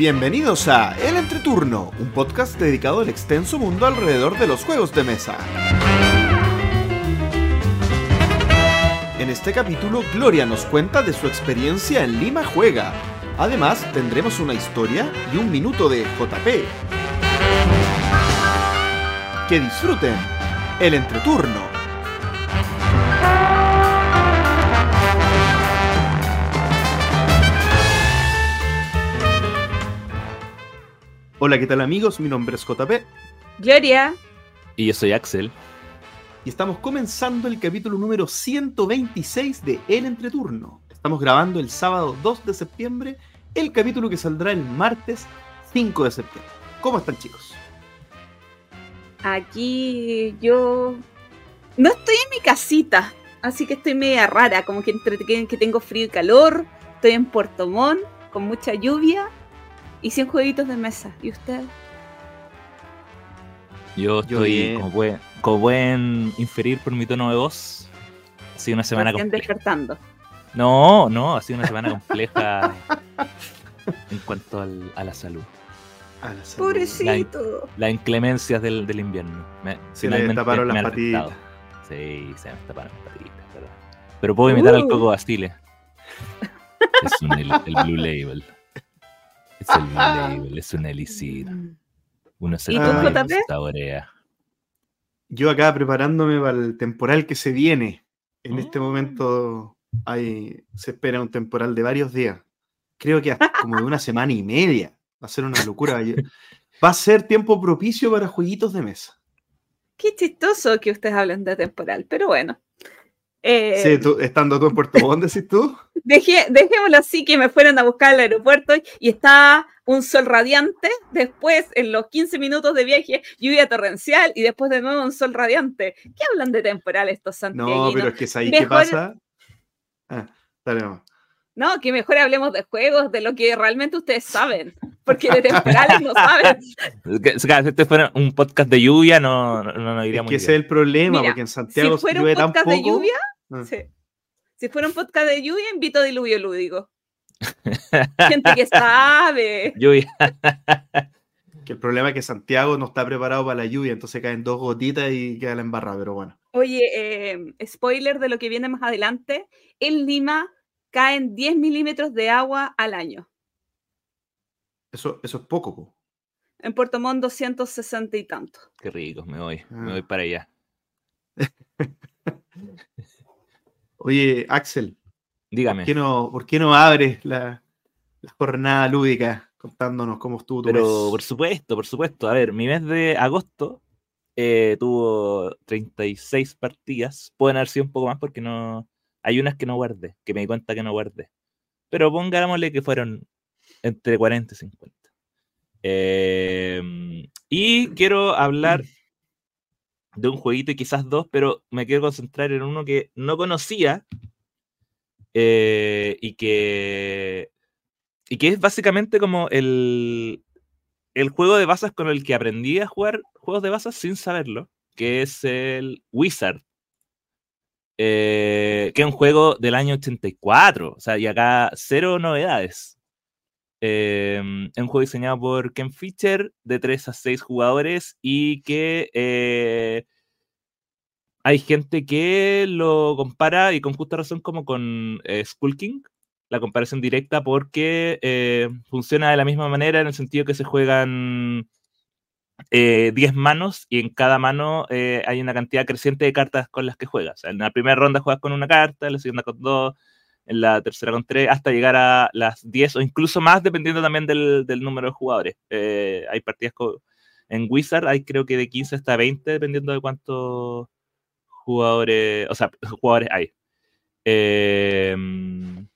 Bienvenidos a El Entreturno, un podcast dedicado al extenso mundo alrededor de los juegos de mesa. En este capítulo, Gloria nos cuenta de su experiencia en Lima Juega. Además, tendremos una historia y un minuto de JP. Que disfruten El Entreturno. Hola, ¿qué tal amigos? Mi nombre es JP. Gloria. Y yo soy Axel. Y estamos comenzando el capítulo número 126 de El Entreturno. Estamos grabando el sábado 2 de septiembre, el capítulo que saldrá el martes 5 de septiembre. ¿Cómo están chicos? Aquí yo no estoy en mi casita, así que estoy media rara, como que entre que tengo frío y calor, estoy en Puerto Montt con mucha lluvia y 100 jueguitos de mesa. ¿Y usted? Yo estoy como, buen, como buen inferir por mi tono de voz. Ha sido una semana compleja. despertando. No, no, ha sido una semana compleja en cuanto al, a la salud. A la salud. Pobrecito. Las inclemencias del, del, invierno. Me, se le taparon las patitas. Sí, se me taparon las patitas. Pero, pero puedo imitar al uh. Coco Bastile. es un, el, el Blue Label. Es el Label, es un elixir. Uno se ¿Y tú, saborea. Yo acá preparándome para el temporal que se viene. En este ah. momento hay, se espera un temporal de varios días. Creo que hasta como de una semana y media. Va a ser una locura. Va a ser tiempo propicio para jueguitos de mesa. Qué chistoso que ustedes hablen de temporal, pero bueno. Eh, sí, tú, estando tú en Puerto Montt, decís tú. Dejé, dejémoslo así que me fueron a buscar al aeropuerto y estaba un sol radiante, después en los 15 minutos de viaje lluvia torrencial y después de nuevo un sol radiante. ¿Qué hablan de temporal estos santiaguinos? No, pero es que es ahí qué pasa. Ah, dale, No, que mejor hablemos de juegos, de lo que realmente ustedes saben, porque de temporales no saben. Si este fuera un podcast de lluvia, no, no, no iría es que ese es el problema, porque en Santiago si fuera un podcast de lluvia, sí. Si fuera un podcast de lluvia, invito a diluvio lúdico. Gente que sabe. Lluvia. que el problema es que Santiago no está preparado para la lluvia, entonces caen dos gotitas y queda la embarrada, pero bueno. Oye, eh, spoiler de lo que viene más adelante. En Lima caen 10 milímetros de agua al año. Eso, eso es poco, po. En Puerto Montt 260 y tanto. Qué rico, me voy, me voy ah. para allá. Oye, Axel. Dígame. ¿Por qué no, por qué no abres la, jornada lúdica contándonos cómo estuvo tu Pero por supuesto, por supuesto. A ver, mi mes de agosto eh, tuvo 36 partidas. Pueden haber sido un poco más porque no. Hay unas que no guardé, que me di cuenta que no guardé. Pero pongámosle que fueron entre 40 y 50. Em, y quiero hablar de un jueguito y quizás dos, pero me quiero concentrar en uno que no conocía eh, y que y que es básicamente como el, el juego de basas con el que aprendí a jugar juegos de basas sin saberlo, que es el Wizard. Eh, que es un juego del año 84, o sea, y acá cero novedades. Eh, un juego diseñado por Ken Fisher de 3 a 6 jugadores y que eh, hay gente que lo compara y con justa razón como con eh, Skull King, la comparación directa porque eh, funciona de la misma manera en el sentido que se juegan 10 manos y en cada mano hay una cantidad creciente de cartas con las que juegas. en la primera ronda juegas con una carta, en la segunda con dos, en la tercera con tres, hasta llegar a las 10 o incluso más, dependiendo también del, número de jugadores. Eh, hay partidas en Wizard, hay creo que de 15 hasta 20, dependiendo de cuántos jugadores, o sea, jugadores hay. Em,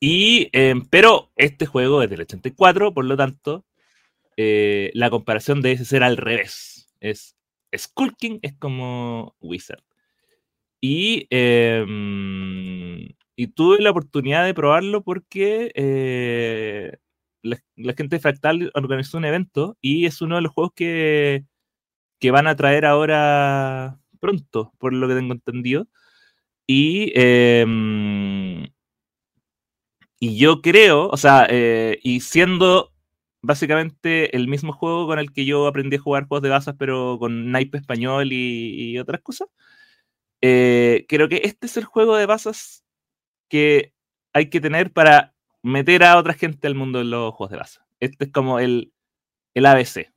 y, em, pero este juego es del 84, por lo tanto, eh, la comparación debe ser al revés. Es Skulking es como Wizard. Y, em, y tuve la oportunidad de probarlo porque eh, la, gente de Fractal organizó un evento y es uno de los juegos que, que van a traer ahora pronto, por lo que tengo entendido. Y, em, y yo creo, o sea, eh, y siendo básicamente el mismo juego con el que yo aprendí a jugar juegos de bazas, pero con naipe español y otras cosas, eh, creo que este es el juego de bazas que hay que tener para meter a otra gente al mundo de los juegos de bazas. Este es como el, el ABC.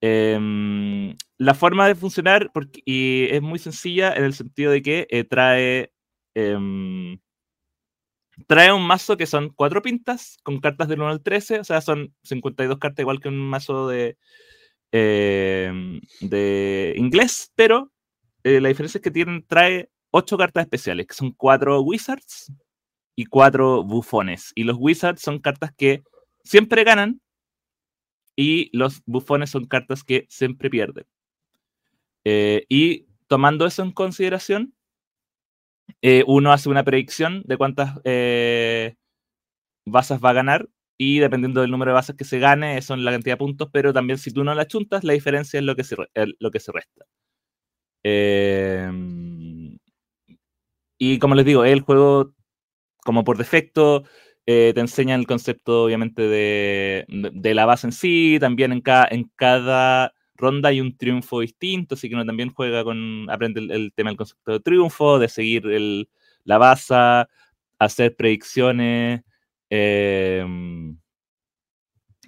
Em, la forma de funcionar y es muy sencilla en el sentido de que eh, trae em, trae un mazo que son cuatro pintas con cartas del 1 al 13, o sea, son 52 cartas igual que un mazo de, em, de inglés, pero eh, la diferencia es que tienen, trae ocho cartas especiales, que son cuatro wizards y cuatro bufones. Y los wizards son cartas que siempre ganan y los bufones son cartas que siempre pierden. Eh, y tomando eso en consideración, eh, uno hace una predicción de cuántas basas va a ganar y dependiendo del número de basas que se gane, es la cantidad de puntos, pero también si tú no la chuntas, la diferencia es lo que se, lo que se resta. Em, y como les digo, el juego, como por defecto, eh, te enseña el concepto, obviamente, de, la base en sí. También en cada, ronda hay un triunfo distinto, así que uno también juega con, aprende el, tema del concepto de triunfo, de seguir la base, hacer predicciones. Em,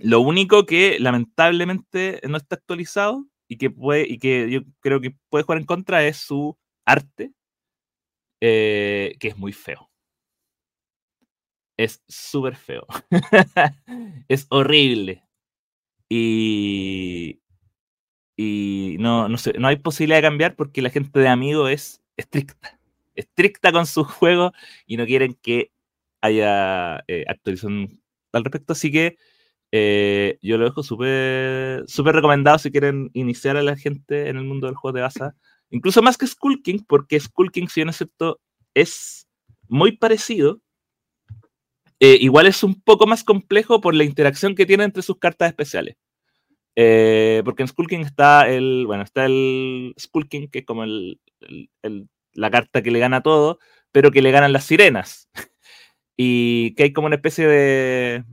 lo único que lamentablemente no está actualizado y que, puede, y que yo creo que puede jugar en contra es su arte, eh, que es muy feo. Es súper feo. es horrible. Y, y no, no, sé, no hay posibilidad de cambiar porque la gente de Amigo es estricta. Estricta con sus juegos y no quieren que haya eh, actualización al respecto. Así que eh, yo lo dejo súper super recomendado si quieren iniciar a la gente en el mundo del juego de baza. Incluso más que Skull King, porque Skull King, si bien es es muy parecido. Eh, igual es un poco más complejo por la interacción que tiene entre sus cartas especiales. Eh, porque en Skull King está el, bueno, está el Skull que es como el, la carta que le gana todo, pero que le ganan las sirenas. y que hay como una especie de,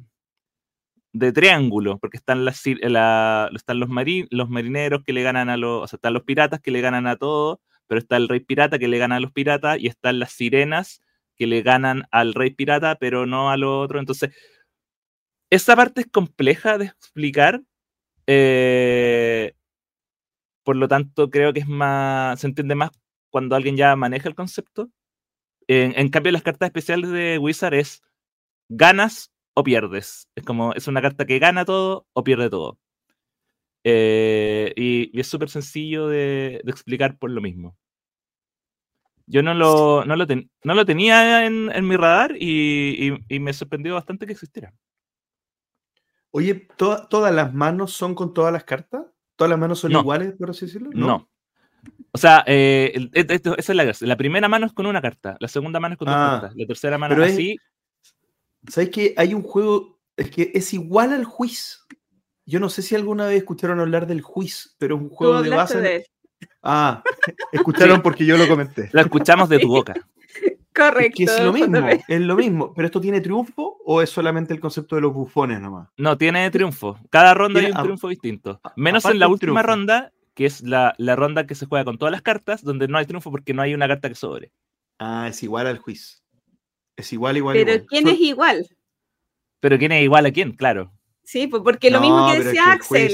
de triángulo, porque están, las, están los, marineros que le ganan a los, o sea, están los piratas que le ganan a todos, pero está el rey pirata que le gana a los piratas y están las sirenas que le ganan al rey pirata, pero no al otro. Entonces, esa parte es compleja de explicar. Eh, por lo tanto, creo que es más, se entiende más cuando alguien ya maneja el concepto. En, en cambio, las cartas especiales de Wizard es ganas o pierdes. Es como, es una carta que gana todo o pierde todo. Eh, y, es súper sencillo de, explicar por lo mismo. Yo no lo, no lo, no lo tenía en, mi radar y, me sorprendió bastante que existiera. Oye, ¿todas las manos son con todas las cartas? ¿Todas las manos son iguales, por así decirlo? No. O sea, eh, esa es la gracia. La primera mano es con una carta, la segunda mano es con dos ah. cartas, la tercera mano es ¿Sabes que hay un juego es que es igual al juiz? Yo no sé si alguna vez escucharon hablar del juiz, pero es un juego de base. Ah, escucharon porque yo lo comenté. Lo escuchamos de tu boca. Correcto. Es, es lo mismo, es lo mismo. ¿Pero esto tiene triunfo o es solamente el concepto de los bufones nomás? No, tiene triunfo. Cada ronda hay un triunfo distinto. Menos en la última ronda, que es la, la, ronda que se juega con todas las cartas, donde no hay triunfo porque no hay una carta que sobre. Ah, es igual al juiz. Es igual, igual. Pero ¿quién es igual? Pero ¿quién es igual a quién? Claro. Sí, pues porque lo mismo que decía Axel.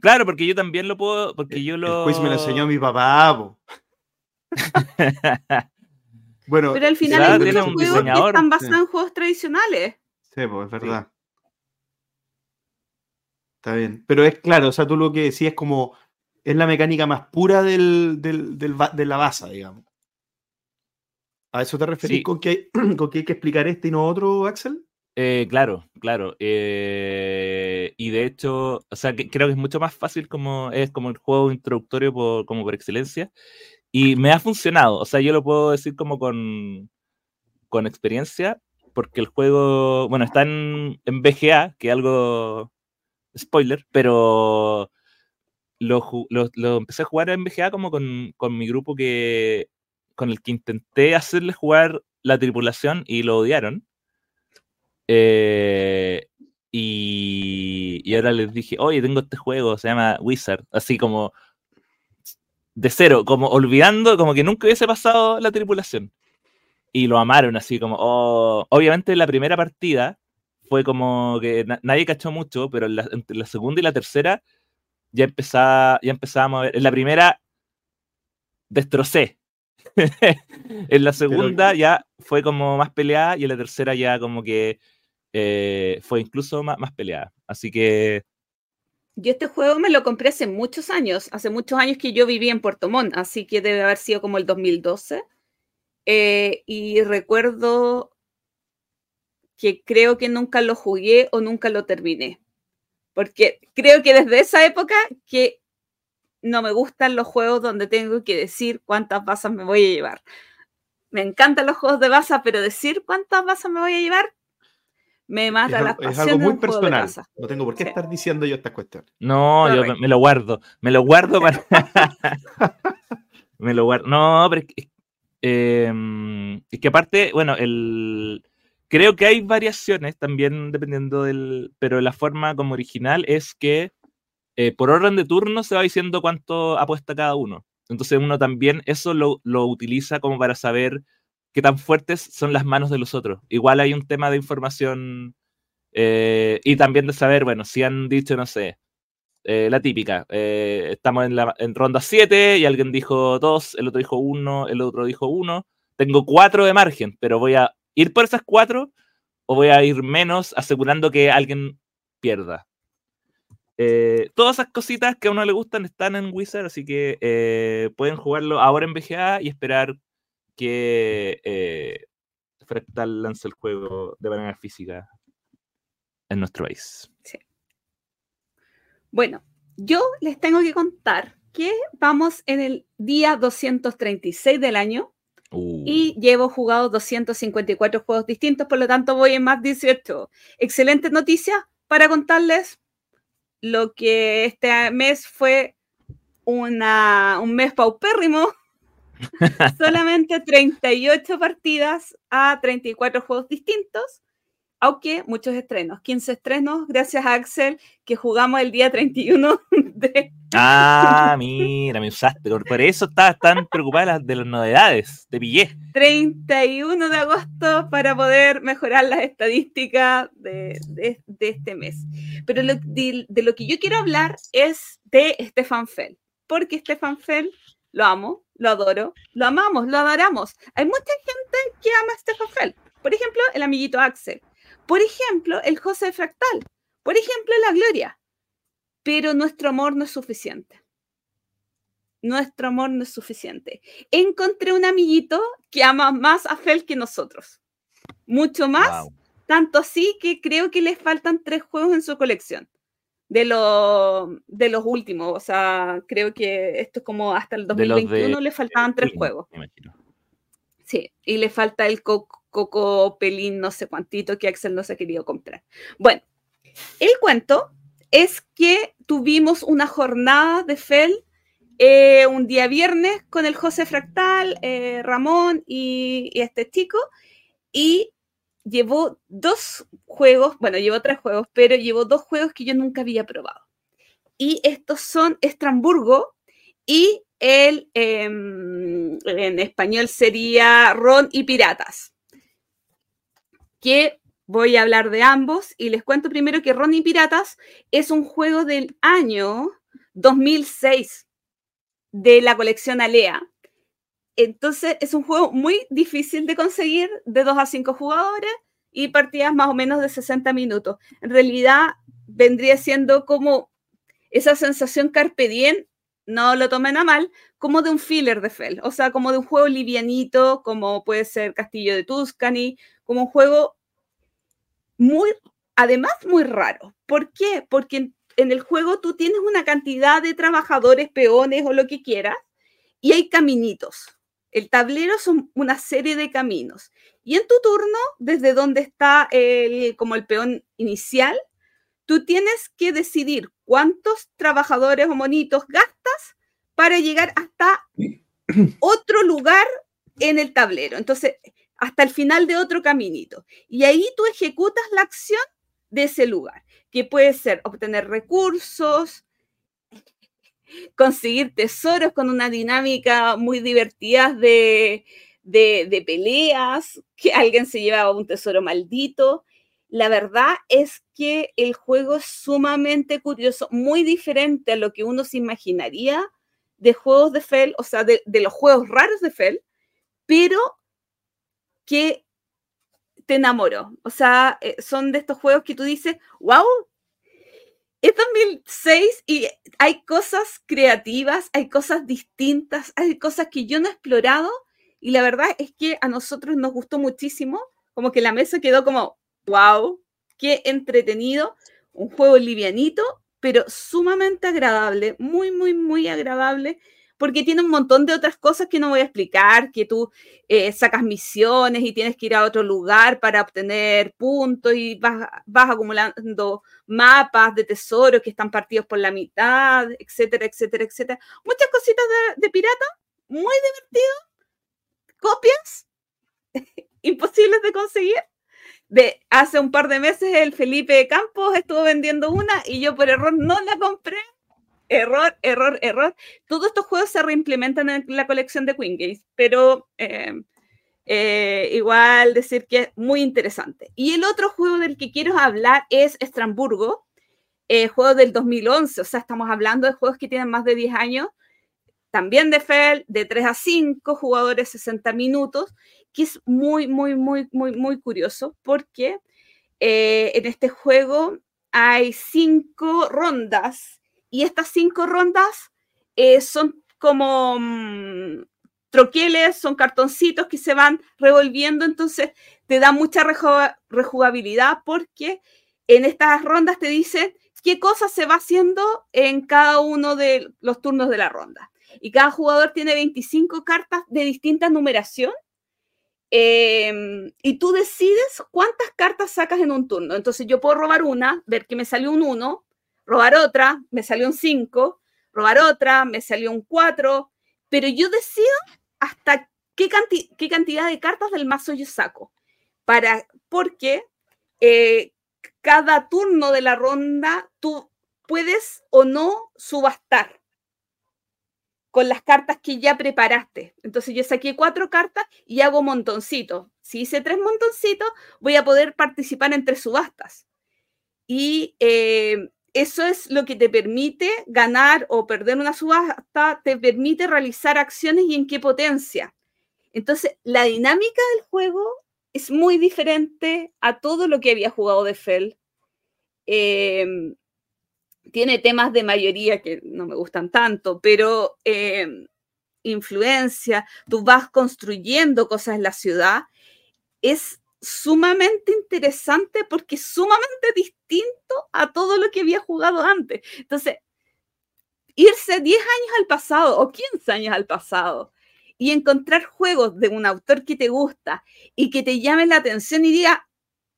Claro, porque yo también lo puedo, porque yo lo... El juez me lo enseñó mi papá. bueno, pero al final hay muchos juegos que están basados en juegos tradicionales. Sí, pues es verdad. Está bien. Pero es claro, o sea, tú lo que decías es como, es la mecánica más pura del, del, de la base, digamos. ¿A eso te referís con, que hay, con que hay que explicar este y no otro, Axel? Eh, claro, claro. Eh, y de hecho, o sea, que, creo que es mucho más fácil como es como el juego introductorio por, como por excelencia. Y me ha funcionado. O sea, yo lo puedo decir como con, con experiencia, porque el juego, bueno, está en, en BGA, que algo spoiler, pero lo, lo, lo, empecé a jugar en BGA como con, con mi grupo que con el que intenté hacerle jugar la tripulación y lo odiaron. Eh, y, ahora les dije, oye, tengo este juego, se llama Wizard, así como de cero, como olvidando, como que nunca hubiese pasado la tripulación. Y lo amaron, así como, oh, obviamente la primera partida fue como que na- nadie cachó mucho, pero la, entre la segunda y la tercera ya empezaba, ya empezábamos a ver. En la primera destrocé. en la segunda ya fue como más peleada y en la tercera ya como que eh, fue incluso más, más peleada. Así que Yo este juego me lo compré hace muchos años, hace muchos años que yo viví en Puerto Montt, así que debe haber sido como el 2012. Eh, y recuerdo que creo que nunca lo jugué o nunca lo terminé. Porque creo que desde esa época que no me gustan los juegos donde tengo que decir cuántas basas me voy a llevar. Me encantan los juegos de baza, pero decir cuántas basas me voy a llevar me Es, mata la algo- es pasión algo muy personal. No tengo por qué Sí. estar diciendo yo estas cuestiones. no, yo me, lo guardo. Me lo guardo para. me lo guardo. No, pero es que, eh, es que aparte, bueno, el. Creo que hay variaciones también dependiendo del. Pero la forma como original es que eh, por orden de turno se va diciendo cuánto apuesta cada uno. Entonces uno también eso lo, lo utiliza como para saber qué tan fuertes son las manos de los otros. Igual hay un tema de información eh, y también de saber, bueno, si han dicho, no sé, eh, la típica, estamos en, la, en ronda 7 y alguien dijo 2, el otro dijo 1, el otro dijo 1. Tengo 4 de margen, pero voy a ir por esas 4 o voy a ir menos asegurando que alguien pierda. Eh, todas esas cositas que a uno le gustan están en Wizard, así que eh, pueden jugarlo ahora en VGA y esperar que eh, Fractal lance el juego de manera física en nuestro país. Bueno, yo les tengo que contar que vamos en el día 236 del año Uh, y llevo jugado 254 juegos distintos, por lo tanto voy en más 18. Excelentes noticias para contarles lo que este mes fue una, un mes paupérrimo. Solamente 38 partidas a 34 juegos distintos, aunque muchos estrenos, 15 estrenos, gracias a Axel, que jugamos el día 31 de... Ah, mira, me usaste. Por, eso estabas tan preocupada de las, de novedades. Te pillé. 31 de agosto para poder mejorar las estadísticas de, de- de este mes. Pero lo- de, de lo que yo quiero hablar es de Stefan Fell, porque Stefan Fell lo amo, lo adoro, lo amamos, lo adoramos. Hay mucha gente que ama a Stefan Fell. Por ejemplo, el amiguito Axel. Por ejemplo, el José Fractal. Por ejemplo, la Gloria. Pero nuestro amor no es suficiente. Nuestro amor no es suficiente. Encontré un amiguito que ama más a Fel que nosotros. Mucho más. Wow. Tanto así que creo que le faltan tres juegos en su colección. De, lo- de los últimos. O sea, creo que esto es como hasta el De los de- 2021 le faltaban tres juegos. me imagino. Sí, y le falta el co- coco pelín, no sé cuantito, que Axel no se ha querido comprar. Bueno, el cuento es que tuvimos una jornada de FEL eh, un día viernes con el José Fractal, eh, Ramón y, y este chico, y llevó dos juegos, bueno, llevó tres juegos, pero llevó dos juegos que yo nunca había probado. Y estos son Estramburgo y el, em, en español sería Ron y Piratas. Que voy a hablar de ambos y les cuento primero que Ron y Piratas es un juego del año 2006 de la colección Alea. Entonces es un juego muy difícil de conseguir de 2 a 5 jugadores y partidas más o menos de 60 minutos. En realidad vendría siendo como esa sensación carpe diem, no lo tomen a mal, como de un filler de Fel, o sea, como de un juego livianito, como puede ser Castillo de Tuscany, como un juego muy, además muy raro. ¿Por qué? Porque en, en el juego tú tienes una cantidad de trabajadores, peones o lo que quieras, y hay caminitos. El tablero son una serie de caminos. Y en tu turno, desde donde está el, como el peón inicial, tú tienes que decidir cuántos trabajadores o monitos gastas para llegar hasta otro lugar en el tablero. Entonces, hasta el final de otro caminito. Y ahí tú ejecutas la acción de ese lugar, que puede ser obtener recursos, conseguir tesoros con una dinámica muy divertida de, de, peleas, que alguien se lleva un tesoro maldito. La verdad es que el juego es sumamente curioso, muy diferente a lo que uno se imaginaría de juegos de Fel, o sea, de, de los juegos raros de Fel, pero que te enamoró. O sea, eh, son de estos juegos que tú dices, wow, es 2006 y hay cosas creativas, hay cosas distintas, hay cosas que yo no he explorado y la verdad es que a nosotros nos gustó muchísimo, como que la mesa quedó como, wow, qué entretenido, un juego livianito, pero sumamente agradable, muy, muy, muy agradable porque tiene un montón de otras cosas que no voy a explicar, que tú eh, sacas misiones y tienes que ir a otro lugar para obtener puntos y vas, vas acumulando mapas de tesoros que están partidos por la mitad, etcétera, etcétera, etcétera. Muchas cositas de, pirata, muy divertido, copias imposibles de conseguir. De hace un par de meses el Felipe Campos estuvo vendiendo una y yo por error no la compré error, error, error. Todos estos juegos se reimplementan en la colección de Queen Games, pero eh, eh, igual decir que es muy interesante. Y el otro juego del que quiero hablar es Estramburgo, eh, juego del 2011, o sea, estamos hablando de juegos que tienen más de 10 años, también de FEL, de 3 a 5 jugadores, 60 minutos, que es muy, muy, muy, muy, muy curioso porque en este juego hay cinco rondas y estas cinco rondas eh, son como mm, troqueles, son cartoncitos que se van revolviendo, entonces te da mucha rejugabilidad porque en estas rondas te dice qué cosa se va haciendo en cada uno de los turnos de la ronda. Y cada jugador tiene 25 cartas de distinta numeración. Em, y tú decides cuántas cartas sacas en un turno. Entonces yo puedo robar una, ver que me salió un 1, robar otra, me salió un 5, robar otra, me salió un 4, pero yo decido hasta qué, qué, cantidad de cartas del mazo yo saco, para, porque eh, cada turno de la ronda tú puedes o no subastar con las cartas que ya preparaste. Entonces yo saqué cuatro cartas y hago montoncitos. Si hice tres montoncitos, voy a poder participar en tres subastas. Y eh, eso es lo que te permite ganar o perder una subasta, te permite realizar acciones y en qué potencia. Entonces, la dinámica del juego es muy diferente a todo lo que había jugado de Fell. Em, tiene temas de mayoría que no me gustan tanto, pero em, influencia, tú vas construyendo cosas en la ciudad. Es sumamente interesante porque sumamente distinto a todo lo que había jugado antes. Entonces, irse 10 años al pasado o 15 años al pasado y encontrar juegos de un autor que te gusta y que te llame la atención y diga,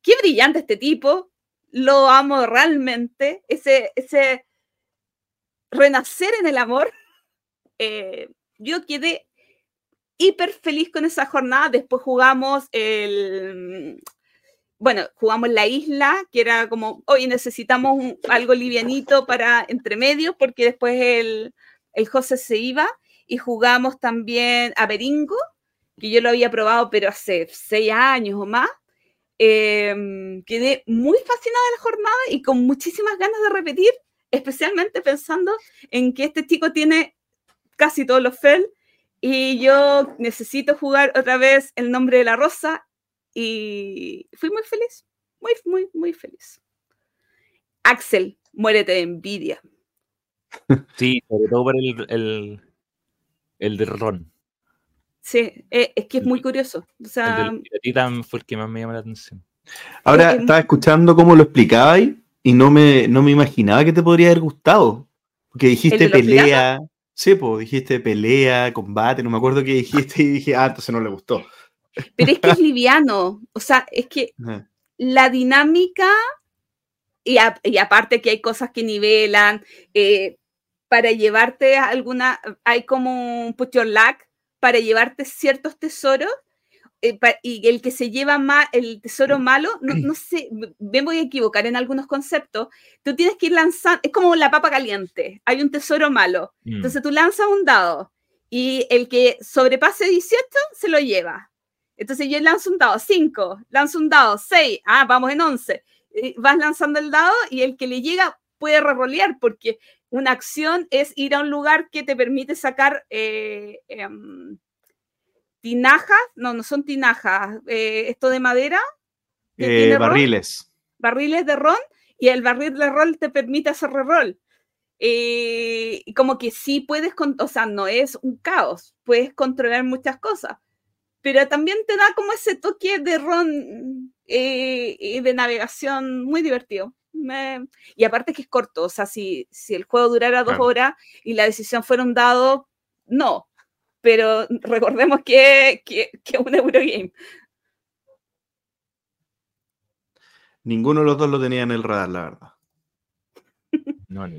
qué brillante este tipo, lo amo realmente, ese, ese renacer en el amor, eh, yo quedé hiper feliz con esa jornada. Después jugamos el, bueno, jugamos la isla, que era como, hoy necesitamos algo livianito para entre medios, porque después el, el José se iba, y jugamos también a Beringo, que yo lo había probado, pero hace seis años o más. Em, quedé muy fascinada de la jornada y con muchísimas ganas de repetir, especialmente pensando en que este chico tiene casi todos los FEL y yo necesito jugar otra vez el nombre de la rosa y fui muy feliz, muy, muy, muy feliz. Axel, muérete de envidia. Sí, sobre todo por el, el, el de Ron. Sí, eh, es que es muy curioso. O sea, el fue el que más me llamó la atención. Ahora, estaba escuchando cómo lo explicabais y no me, no me imaginaba que te podría haber gustado. Porque dijiste pelea, Sí, pues dijiste pelea, combate, no me acuerdo qué dijiste y dije, ah, entonces no le gustó. Pero es que es liviano, o sea, es que la dinámica, y, aparte que hay cosas que nivelan, eh, para llevarte alguna, hay como un put your luck, para llevarte ciertos tesoros, eh, y el que se lleva más el tesoro malo, no, no, sé, me voy a equivocar en algunos conceptos, tú tienes que ir lanzando, es como la papa caliente, hay un tesoro malo, mm. entonces tú lanzas un dado y el que sobrepase 18 se lo lleva. Entonces yo lanzo un dado 5, lanzo un dado 6, ah, vamos en 11, vas lanzando el dado y el que le llega puede rerolear porque una acción es ir a un lugar que te permite sacar... Eh, em, tinajas, no, no son tinajas, eh, esto de madera. Eh, barriles. barriles de ron y el barril de ron te permite hacer reroll. Eh, como que sí puedes, o sea, no es un caos, puedes controlar muchas cosas, pero también te da como ese toque de ron y de navegación muy divertido. y aparte que es corto, o sea, si, si el juego durara dos horas y la decisión fuera un dado, no, pero recordemos que es un Eurogame. Ninguno de los dos lo tenía en el radar, la verdad.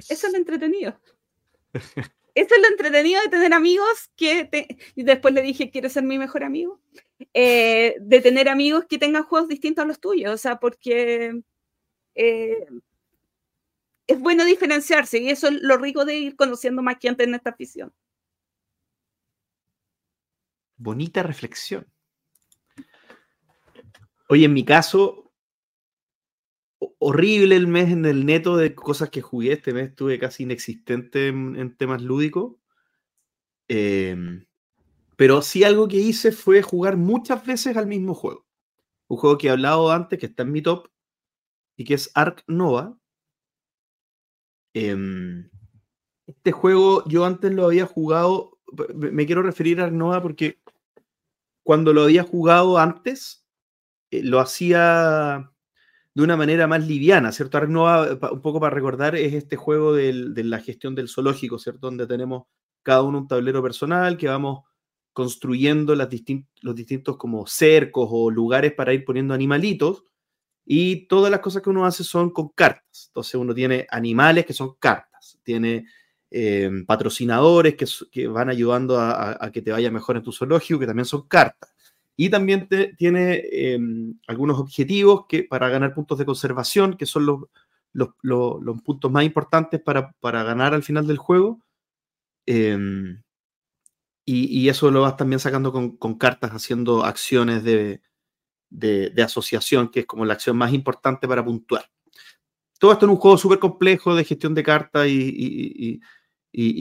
Eso es lo entretenido. Eso es lo entretenido de tener amigos que y después le dije, quiero ser mi mejor amigo. Eh, de tener amigos que tengan juegos distintos a los tuyos, o sea, porque eh, es bueno diferenciarse y eso es lo rico de ir conociendo más gente en esta afición. Bonita reflexión. Oye, en mi caso, horrible el mes en el neto de cosas que jugué. Este mes estuve casi inexistente en, temas lúdicos. Em, pero sí algo que hice fue jugar muchas veces al mismo juego. Un juego que he hablado antes, que está en mi top, y que es Ark Nova. Em, este juego yo antes lo había jugado, me quiero referir a Ark Nova porque cuando lo había jugado antes, eh, lo hacía de una manera más liviana, ¿cierto? Ark Nova, un poco para recordar, es este juego de la gestión del zoológico, ¿cierto? Donde tenemos cada uno un tablero personal que vamos construyendo los distintos como cercos o lugares para ir poniendo animalitos y todas las cosas que uno hace son con cartas. Entonces uno tiene animales que son cartas, tiene Em, patrocinadores que, van ayudando a, que te vaya mejor en tu zoológico, que también son cartas. Y también tiene em, algunos objetivos que, para ganar puntos de conservación, que son los, los, puntos más importantes para, ganar al final del juego. Em, y, eso lo vas también sacando con, cartas, haciendo acciones de, asociación, que es como la acción más importante para puntuar. Todo esto en un juego súper complejo de gestión de cartas y, y,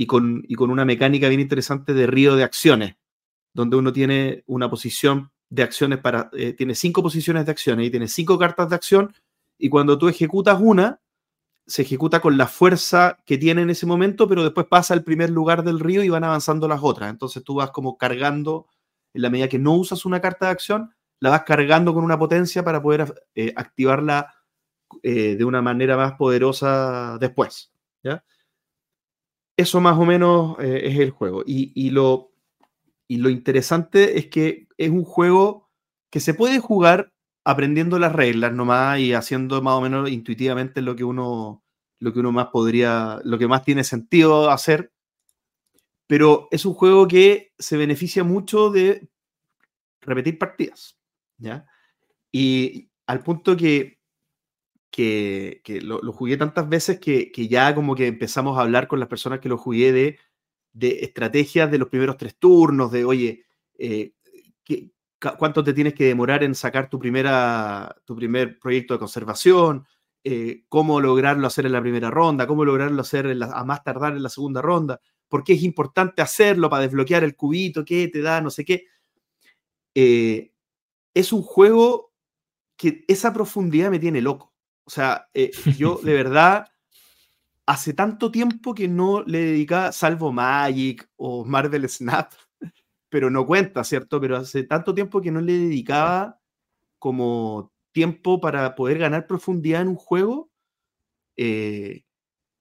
con, una mecánica bien interesante de río de acciones, donde uno tiene una posición de acciones para, eh, tiene cinco posiciones de acciones y tiene cinco cartas de acción, y cuando tú ejecutas una, se ejecuta con la fuerza que tiene en ese momento, pero después pasa al primer lugar del río y van avanzando las otras. Entonces tú vas como cargando, en la medida que no usas una carta de acción, la vas cargando con una potencia para poder eh, activarla eh, de una manera más poderosa después. ¿ya? Eso más o menos eh, es el juego. Y, lo, y lo interesante es que es un juego que se puede jugar aprendiendo las reglas nomás y haciendo más o menos intuitivamente lo que uno, lo que uno más podría, lo que más tiene sentido hacer. Pero es un juego que se beneficia mucho de repetir partidas. ¿ya? Y al punto que que, lo, jugué tantas veces que, ya como que empezamos a hablar con las personas que lo jugué de, de estrategias de los primeros tres turnos, de, oye, eh, ¿cuánto te tienes que demorar en sacar tu, primera, tu primer proyecto de conservación? Eh, ¿Cómo lograrlo hacer en la primera ronda? ¿Cómo lograrlo hacer a más tardar en la segunda ronda? ¿Por qué es importante hacerlo para desbloquear el cubito? ¿Qué te da? No sé qué. Eh, es un juego que esa profundidad me tiene loco. O sea, eh, yo de verdad hace tanto tiempo que no le dedicaba, salvo Magic o Marvel Snap, pero no cuenta, ¿cierto? Pero hace tanto tiempo que no le dedicaba como tiempo para poder ganar profundidad en un juego. Eh,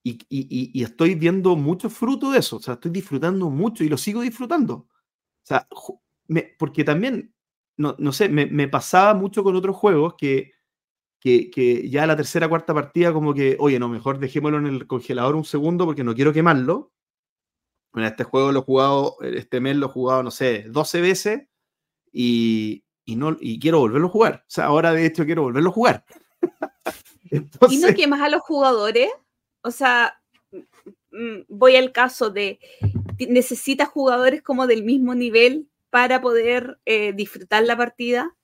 y, estoy viendo mucho fruto de eso, o sea, estoy disfrutando mucho y lo sigo disfrutando. O sea, porque también, no, no sé, me, me, pasaba mucho con otros juegos que que, ya la tercera cuarta partida como que, oye, no, mejor dejémoslo en el congelador un segundo porque no quiero quemarlo. Bueno, este juego lo he jugado, este mes lo he jugado, no sé, 12 veces y, y, no, y quiero volverlo a jugar. O sea, ahora de hecho quiero volverlo a jugar. ¿Y no quemas a los jugadores? O sea, mm, voy al caso de, ¿necesitas jugadores como del mismo nivel para poder eh, disfrutar la partida?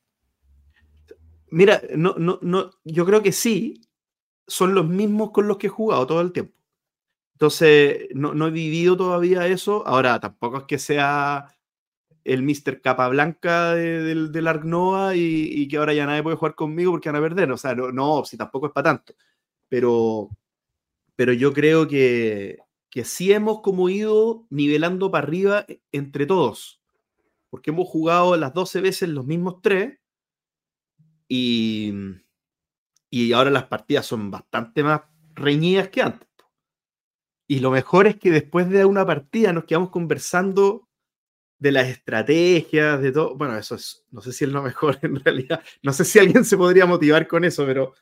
Mira, no, no, no, yo creo que sí, son los mismos con los que he jugado todo el tiempo. Entonces, no, he vivido todavía eso. Ahora, tampoco es que sea el Mr. Capa Blanca del, del Ark Nova y, que ahora ya nadie puede jugar conmigo porque van a perder. O sea, no, no si tampoco es para tanto. Pero, pero yo creo que, que sí hemos como ido nivelando para arriba e, entre todos. Porque hemos jugado las 12 veces los mismos tres y, y ahora las partidas son bastante más reñidas que antes. Y lo mejor es que después de una partida nos quedamos conversando de las estrategias, de todo. Bueno, eso es, no sé si es lo mejor en realidad. No sé si alguien se podría motivar con eso, pero,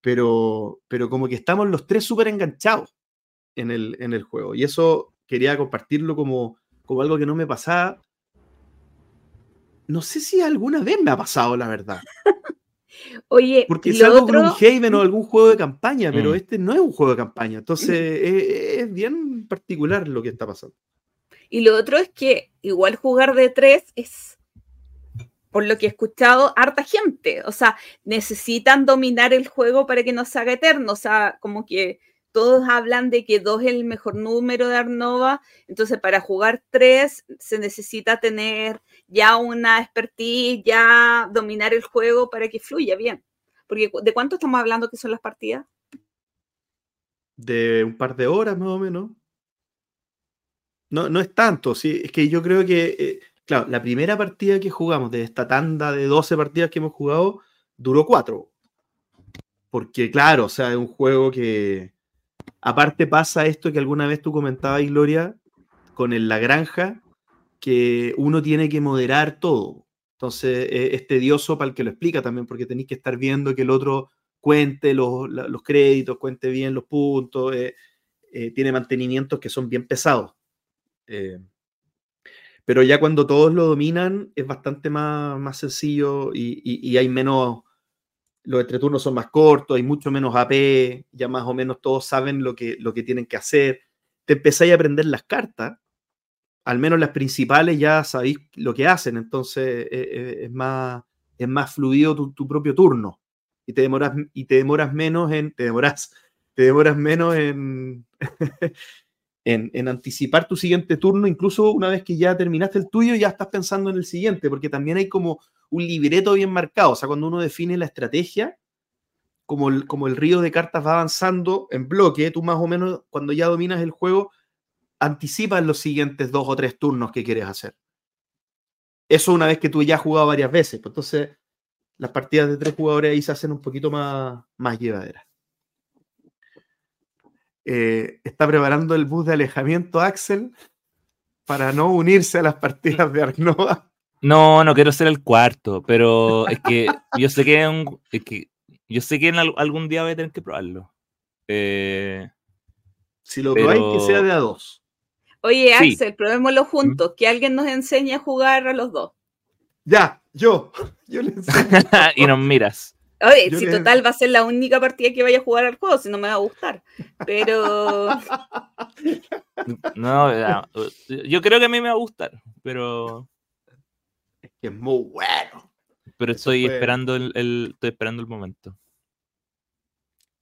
pero, pero como que estamos los tres súper enganchados en el, en el juego. Y eso quería compartirlo como, como algo que no me pasaba. No sé si alguna vez me ha pasado, la verdad. Oye, porque es algo otro... un Haven o algún juego de campaña, pero mm. este no es un juego de campaña. Entonces es, bien particular lo que está pasando. Y lo otro es que igual jugar de tres es, por lo que he escuchado, harta gente. O sea, necesitan dominar el juego para que no se haga eterno. O sea, como que todos hablan de que dos es el mejor número de Arnova, entonces para jugar tres se necesita tener ya una expertise, ya dominar el juego para que fluya bien. Porque ¿de cuánto estamos hablando que son las partidas? De un par de horas más o menos. No, no es tanto, sí, es que yo creo que, eh, claro, la primera partida que jugamos de esta tanda de 12 partidas que hemos jugado duró cuatro. Porque, claro, o sea, es un juego que, Aparte pasa esto que alguna vez tú comentabas, Gloria, con el La Granja, que uno tiene que moderar todo. Entonces e, es tedioso para el que lo explica también, porque tenéis que estar viendo que el otro cuente los, créditos, cuente bien los puntos, eh, eh, tiene mantenimientos que son bien pesados. Eh, pero ya cuando todos lo dominan es bastante más, más sencillo y hay menos los entreturnos son más cortos, hay mucho menos AP, ya más o menos todos saben lo que, lo que tienen que hacer. Te empezáis a aprender las cartas, al menos las principales ya sabéis lo que hacen, entonces eh, eh, es, más, es más fluido tu, propio turno y te demoras, y te demoras menos en, te demoras, te demoras menos en, en, anticipar tu siguiente turno, incluso una vez que ya terminaste el tuyo, ya estás pensando en el siguiente, porque también hay como un libreto bien marcado. O sea, cuando uno define la estrategia, como como el río de cartas va avanzando en bloque, tú más o menos, cuando ya dominas el juego, anticipas los siguientes dos o tres turnos que quieres hacer. Eso una vez que tú ya has jugado varias veces. Pues entonces, las partidas de tres jugadores ahí se hacen un poquito más, más llevaderas. Eh, está preparando el bus de alejamiento Axel para no unirse a las partidas de Arnova. No, no quiero ser el cuarto, pero es que yo sé que, un, que yo sé que en algún día voy a tener que probarlo. Eh, si lo probáis, que sea de a dos. Oye, Axel, probémoslo juntos, que alguien nos enseñe a jugar a los dos. Ya, yo. yo le y nos miras. Oye, si total va a ser la única partida que vaya a jugar al juego, si no me va a gustar. Pero. No, yo creo que a mí me va a gustar, pero que es muy bueno. Pero estoy esperando el, estoy esperando el momento.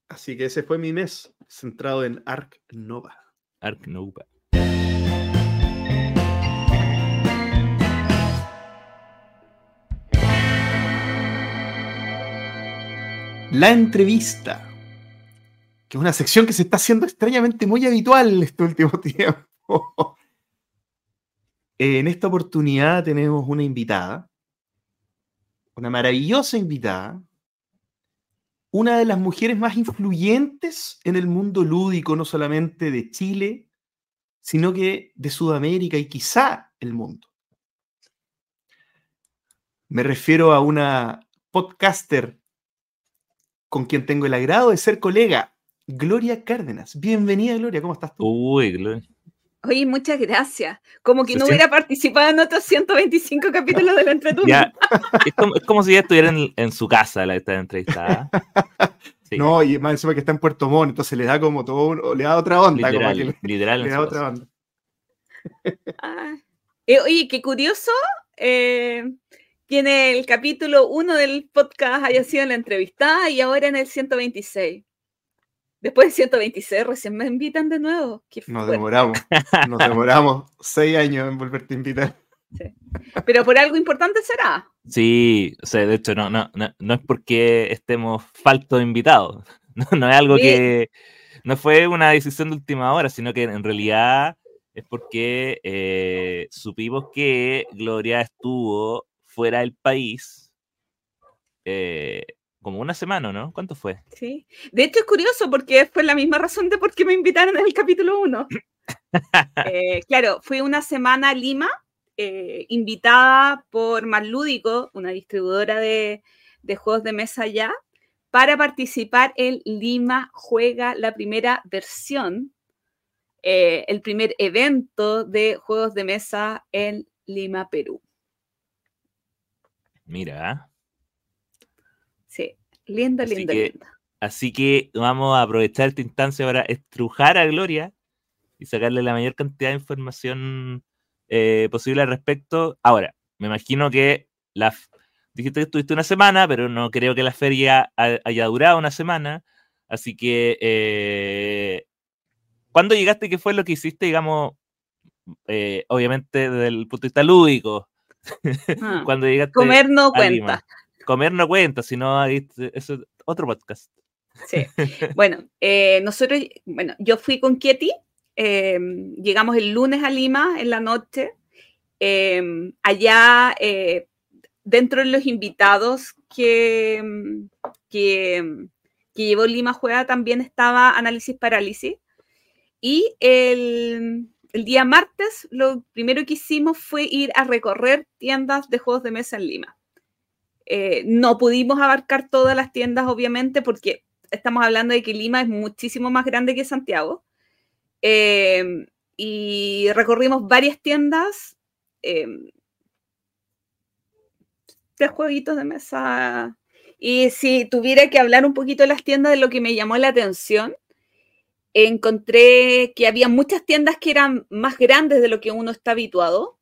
Así que ese fue mi mes, centrado en Ark Nova. Ark Nova. La entrevista, que es una sección que se está haciendo extrañamente muy habitual este último tiempo. En esta oportunidad tenemos una invitada, una maravillosa invitada, una de las mujeres más influyentes en el mundo lúdico, no solamente de Chile, sino que de Sudamérica y quizá el mundo. Me refiero a una podcaster con quien tengo el agrado de ser colega, Gloria Cárdenas. Bienvenida, Gloria, ¿cómo estás tú? Uy, Gloria. Oye, muchas gracias. Como que no hubiera participado en otros 125 capítulos de la entreturno. Ya, es, como, es como si ya estuviera en, en su casa la esta entrevistada. Sí, No, y más encima que está en Puerto Montt, entonces le da como todo, un- le da otra onda, como literal, que le, literal. le da otra casa. onda. Ah. Eh, oye, qué curioso eh, que en el capítulo 1 del podcast haya sido la entrevistada y ahora en el 126. Después del 126 recién me invitan de nuevo. Qué Nos fuerte. demoramos, nos demoramos seis años en volverte a invitar. Pero por algo importante será. Sí, o sea, de hecho, no, no, no, no es porque estemos faltos de invitados. No, no es algo Sí. que. No fue una decisión de última hora, sino que en realidad es porque eh, supimos que Gloria estuvo fuera del país eh, como una semana, ¿no? ¿Cuánto fue? Sí. De hecho, es curioso porque fue la misma razón de por qué me invitaron en el capítulo 1. Eh, claro, fui una semana a Lima, eh, invitada por Más Lúdico, una distribuidora de, juegos de mesa allá, para participar en Lima Juega la primera versión, el primer evento de juegos de mesa en Lima, Perú. Mira. Sí, lindo, Así lindo, que- lindo. Así que vamos a aprovechar esta instancia para estrujar a Gloria y sacarle la mayor cantidad de información eh, posible al respecto. Ahora, me imagino que la, dijiste que estuviste una semana, pero no creo que la feria ha- haya durado una semana. Así que, eh, ¿cuándo llegaste? ¿Qué fue lo que hiciste, digamos, eh, obviamente desde el punto de vista lúdico? Ah, Cuando llegaste Comer no a Lima? cuenta. Comer no cuenta, sino es otro podcast. Sí. Bueno, eh, nosotros, bueno, yo fui con Kieti, eh, llegamos el lunes a Lima en la noche. eh, allá, eh, dentro de los invitados que, que, que llevó Lima Juega, también estaba Análisis Parálisis. Y el, el día martes, lo primero que hicimos fue ir a recorrer tiendas de juegos de mesa en Lima. Eh, no pudimos abarcar todas las tiendas, obviamente, porque estamos hablando de que Lima es muchísimo más grande que Santiago. Eh, y recorrimos varias tiendas eh, de jueguitos de mesa. Y si tuviera que hablar un poquito de las tiendas, de lo que me llamó la atención, encontré que había muchas tiendas que eran más grandes de lo que uno está habituado.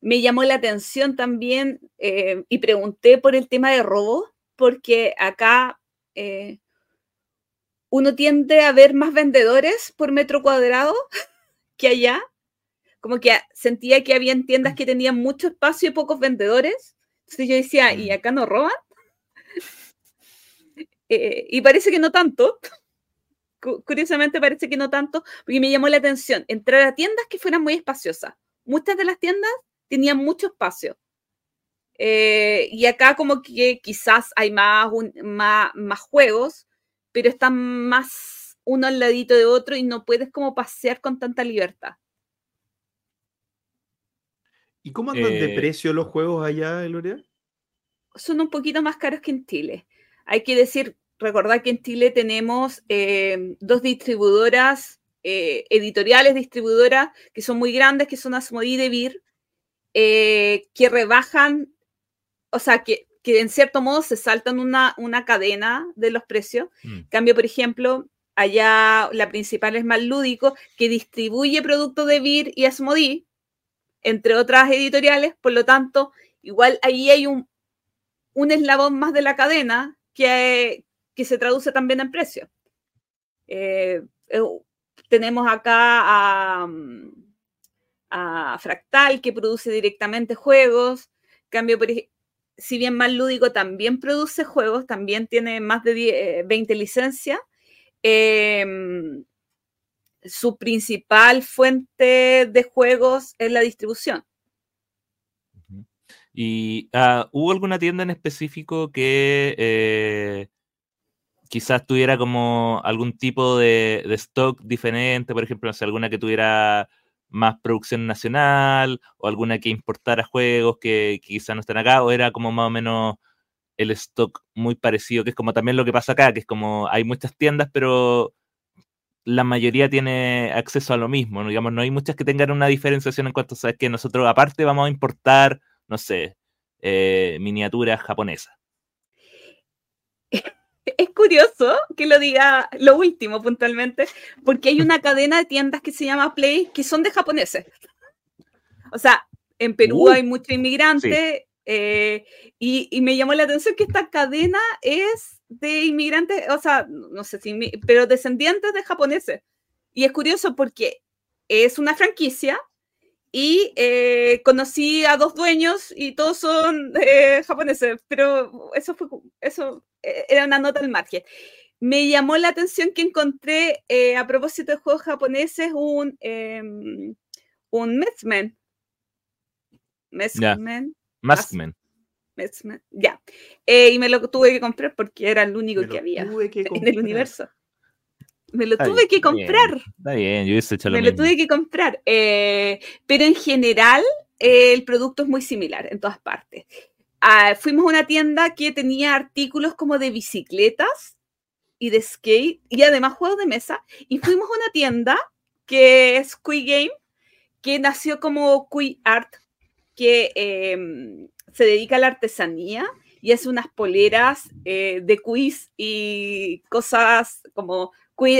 Me llamó la atención también eh, y pregunté por el tema de robos, porque acá eh, uno tiende a ver más vendedores por metro cuadrado que allá. Como que sentía que habían tiendas que tenían mucho espacio y pocos vendedores. Entonces yo decía, ¿y Mm. acá no roban? Eh, y parece que no tanto. Cu- Curiosamente parece que no tanto, porque me llamó la atención entrar a tiendas que fueran muy espaciosas. Muchas de las tiendas tenían mucho espacio. Eh, y acá como que quizás hay más, un- más, más juegos, pero están más uno al ladito de otro y no puedes como pasear con tanta libertad. ¿Y cómo andan de Eh, precio los juegos allá, Gloria? Son un poquito más caros que en Chile. Hay que decir, recordar que en Chile tenemos eh, dos distribuidoras, eh, editoriales distribuidoras, que son muy grandes, que son Asmodee y Devir, eh, que rebajan, o sea, que, que en cierto modo se saltan una, una cadena de los precios. Mm. Cambio, por ejemplo, allá la principal es lúdico, que distribuye productos de Vir y Asmodee, entre otras editoriales, por lo tanto, igual ahí hay un, un eslabón más de la cadena que, que se traduce también en precio. Eh, eh, tenemos acá a, Fractal, que produce directamente juegos. Cambio, por si bien más lúdico también produce juegos, también tiene más de 10, eh, 20 licencias. em, su principal fuente de juegos es la distribución. ¿Y ah, hubo alguna tienda en específico que eh, quizás tuviera como algún tipo de, stock diferente? Por ejemplo, no sé, alguna que tuviera más producción nacional o alguna que importara juegos que, que quizás no están acá o era como más o menos el stock muy parecido, que es como también lo que pasa acá, que es como hay muchas tiendas, pero la mayoría tiene acceso a lo mismo. ¿no? Digamos, no hay muchas que tengan una diferenciación en cuanto a que nosotros aparte vamos a importar, no sé, eh, miniaturas japonesas. Es curioso que lo diga lo último puntualmente, porque hay una cadena de tiendas que se llama Play que son de japoneses. O sea, en Perú Uh, hay muchos inmigrantes eh, y, y me llamó la atención que esta cadena es de inmigrantes, o sea, no sé si, pero descendientes de japoneses. Y es curioso porque es una franquicia y eh, conocí a dos dueños y todos son eh, japoneses, pero eso fue, eso eh, era una nota al margen. Me llamó la atención que encontré, eh, a propósito de juegos japoneses, un, em, un Metsman. Metsman. Maskman. Metsman, Ya. Eh, y me lo tuve que comprar porque era el único Me que había en el universo. Me lo Está tuve bien, que bien. comprar. Está bien, yo hubiese hecho lo Me lo mismo. tuve que comprar. eh, pero en general, eh, el producto es muy similar en todas partes. Ah, fuimos a una tienda que tenía artículos como de bicicletas y de skate y además juegos de mesa. Y fuimos a una tienda que es Kui Game, que nació como Kui Art, que eh, se dedica a la artesanía y hace unas poleras eh, de quiz y cosas como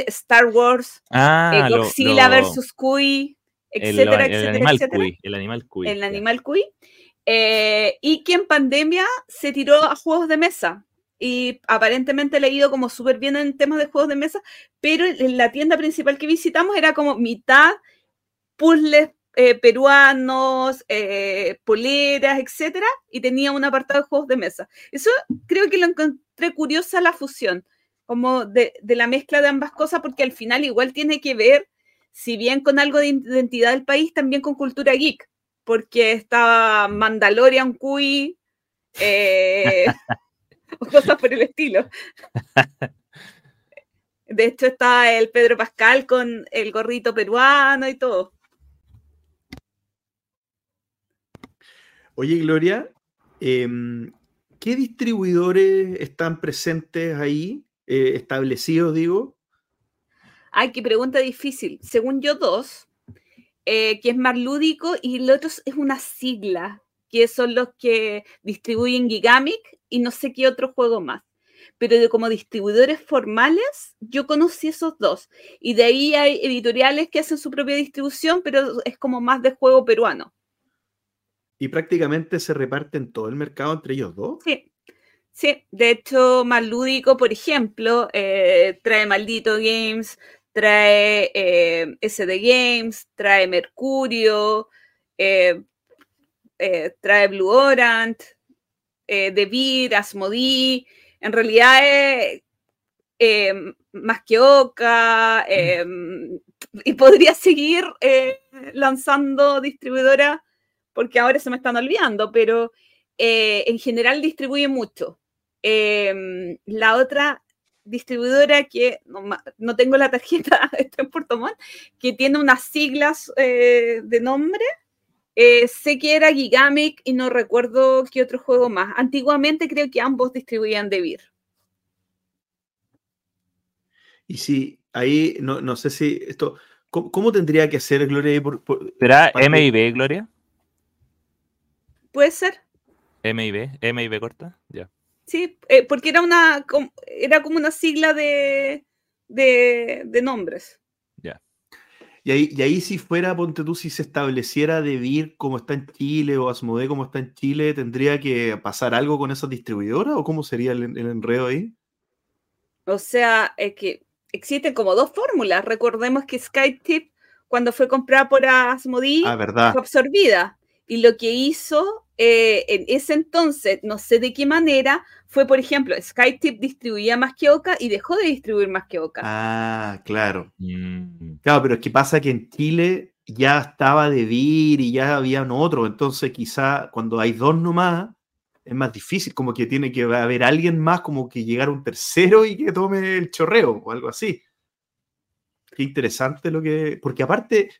Star Wars, Ah, eh, lo- Godzilla lo- versus Kui, el, etcétera, el etcétera, animal etcétera. el animal cuy. El animal Kui. eh, y que en pandemia se tiró a juegos de mesa. Y aparentemente le ha ido como súper bien en temas de juegos de mesa, pero en la tienda principal que visitamos era como mitad puzzles eh, peruanos, eh, poleras, etcétera, y tenía un apartado de juegos de mesa. Eso creo que lo encontré curiosa la fusión, como de, de la mezcla de ambas cosas, porque al final igual tiene que ver, si bien con algo de identidad del país, también con cultura geek, porque estaba Mandalorian Cui, eh, cosas por el estilo. De hecho, está el Pedro Pascal con el gorrito peruano y todo. Oye, Gloria, em, ¿qué distribuidores están presentes ahí, eh, establecidos, digo? Ay, qué pregunta difícil. Según yo, dos, eh, que es más lúdico, y el otro es una sigla, que son los que distribuyen Gigamic y no sé qué otro juego más. Pero de como distribuidores formales, yo conocí esos dos. Y de ahí hay editoriales que hacen su propia distribución, pero es como más de juego peruano. Y prácticamente se reparten todo el mercado entre ellos dos. Sí, sí. De hecho, más lúdico, por ejemplo, eh, trae Maldito Games, trae eh, SD Games, trae Mercurio, eh, trae Blue Orange, eh, Devir, Asmodee. En realidad es más que Oca, eh, y podría seguir lanzando distribuidoras porque ahora se me están olvidando, pero en general distribuye mucho. Eh, la otra distribuidora que no, tengo la tarjeta, está en Puerto Montt, que tiene unas siglas eh, de nombre. eh, sé que era Gigamic y no recuerdo qué otro juego más. Antiguamente creo que ambos distribuían Devir. Y si ahí, no, no sé si esto, ¿cómo, cómo tendría que ser, Gloria? por- por- ¿Será MIB, Gloria? ¿Puede ser? MIB, MIB corta, ya. Sí, eh, porque era una era como una sigla de, de, de nombres. Y ahí, y ahí si fuera, ponte tú, si se estableciera DeVir como está en Chile o Asmodee como está en Chile, ¿tendría que pasar algo con esas distribuidoras o cómo sería el, el enredo ahí? O sea, es que existen como dos fórmulas. Recordemos que SkyTip, cuando fue comprada por Asmodee, Ah, fue absorbida. Y lo que hizo eh, en ese entonces, no sé de qué manera, fue, por ejemplo, SkyTip distribuía más que Oca y dejó de distribuir más que Oca. Ah, claro. Mm, Claro, pero es que pasa que en Chile ya estaba DeVir y ya habían otro, entonces quizá cuando hay dos nomás es más difícil, como que tiene que haber alguien más, como que llegar un tercero y que tome el chorreo o algo así. Qué interesante lo que... Porque aparte,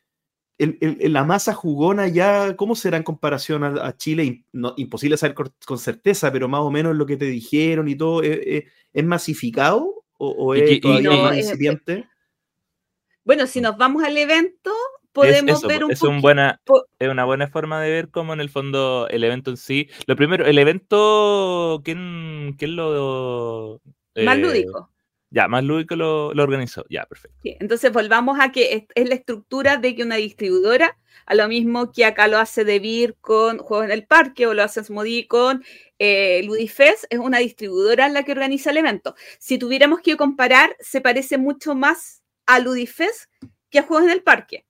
el- el- el- la masa jugona ya, ¿cómo será en comparación a, a Chile? No- imposible saber con, con certeza, pero más o menos lo que te dijeron y todo, ¿es, es- es masificado o, es y- todavía No, más eh, incipiente? Bueno, si nos vamos al evento, podemos eso, ver un es, un buena, es una buena forma de ver cómo en el fondo el evento en sí. Lo primero, el evento, ¿quién, quién lo. más eh, lúdico. Ya, más lúdico lo, lo organizó. Ya, perfecto. Sí, entonces volvamos a que es, es la estructura de que una distribuidora, a lo mismo que acá lo hace DeVir con Juegos en el Parque o lo hace Smodi con eh, Ludifest, es una distribuidora la que organiza el evento. Si tuviéramos que comparar, se parece mucho más a Ludifest que a Juegos en el Parque.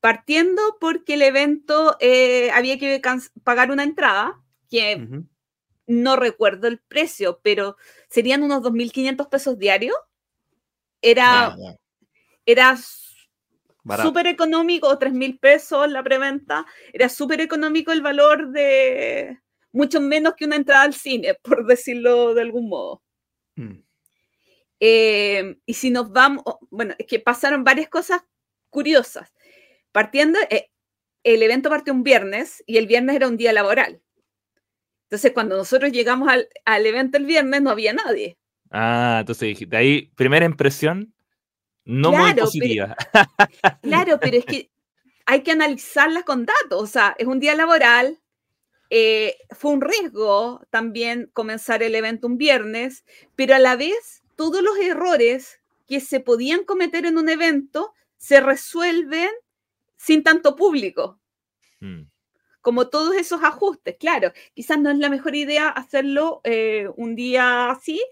Partiendo porque el evento eh, había que pagar una entrada, que. No recuerdo el precio, pero serían unos 2.500 pesos diarios. Era, Ah, era súper económico, o 3 mil pesos la preventa, era súper económico el valor de mucho menos que una entrada al cine, por decirlo de algún modo. Mm. Eh, y si nos vamos, bueno, es que pasaron varias cosas curiosas. Partiendo, eh, el evento partió un viernes y el viernes era un día laboral. Entonces, cuando nosotros llegamos al, al evento el viernes, no había nadie. Ah, entonces dijiste, ahí, primera impresión, no muy Claro, pero- positiva. Claro, pero es que hay que analizarlas con datos. O sea, es un día laboral. eh, fue un riesgo también comenzar el evento un viernes, pero a la vez todos los errores que se podían cometer en un evento se resuelven sin tanto público, Mm. Como todos esos ajustes. Claro, quizás no es la mejor idea hacerlo eh, un día así,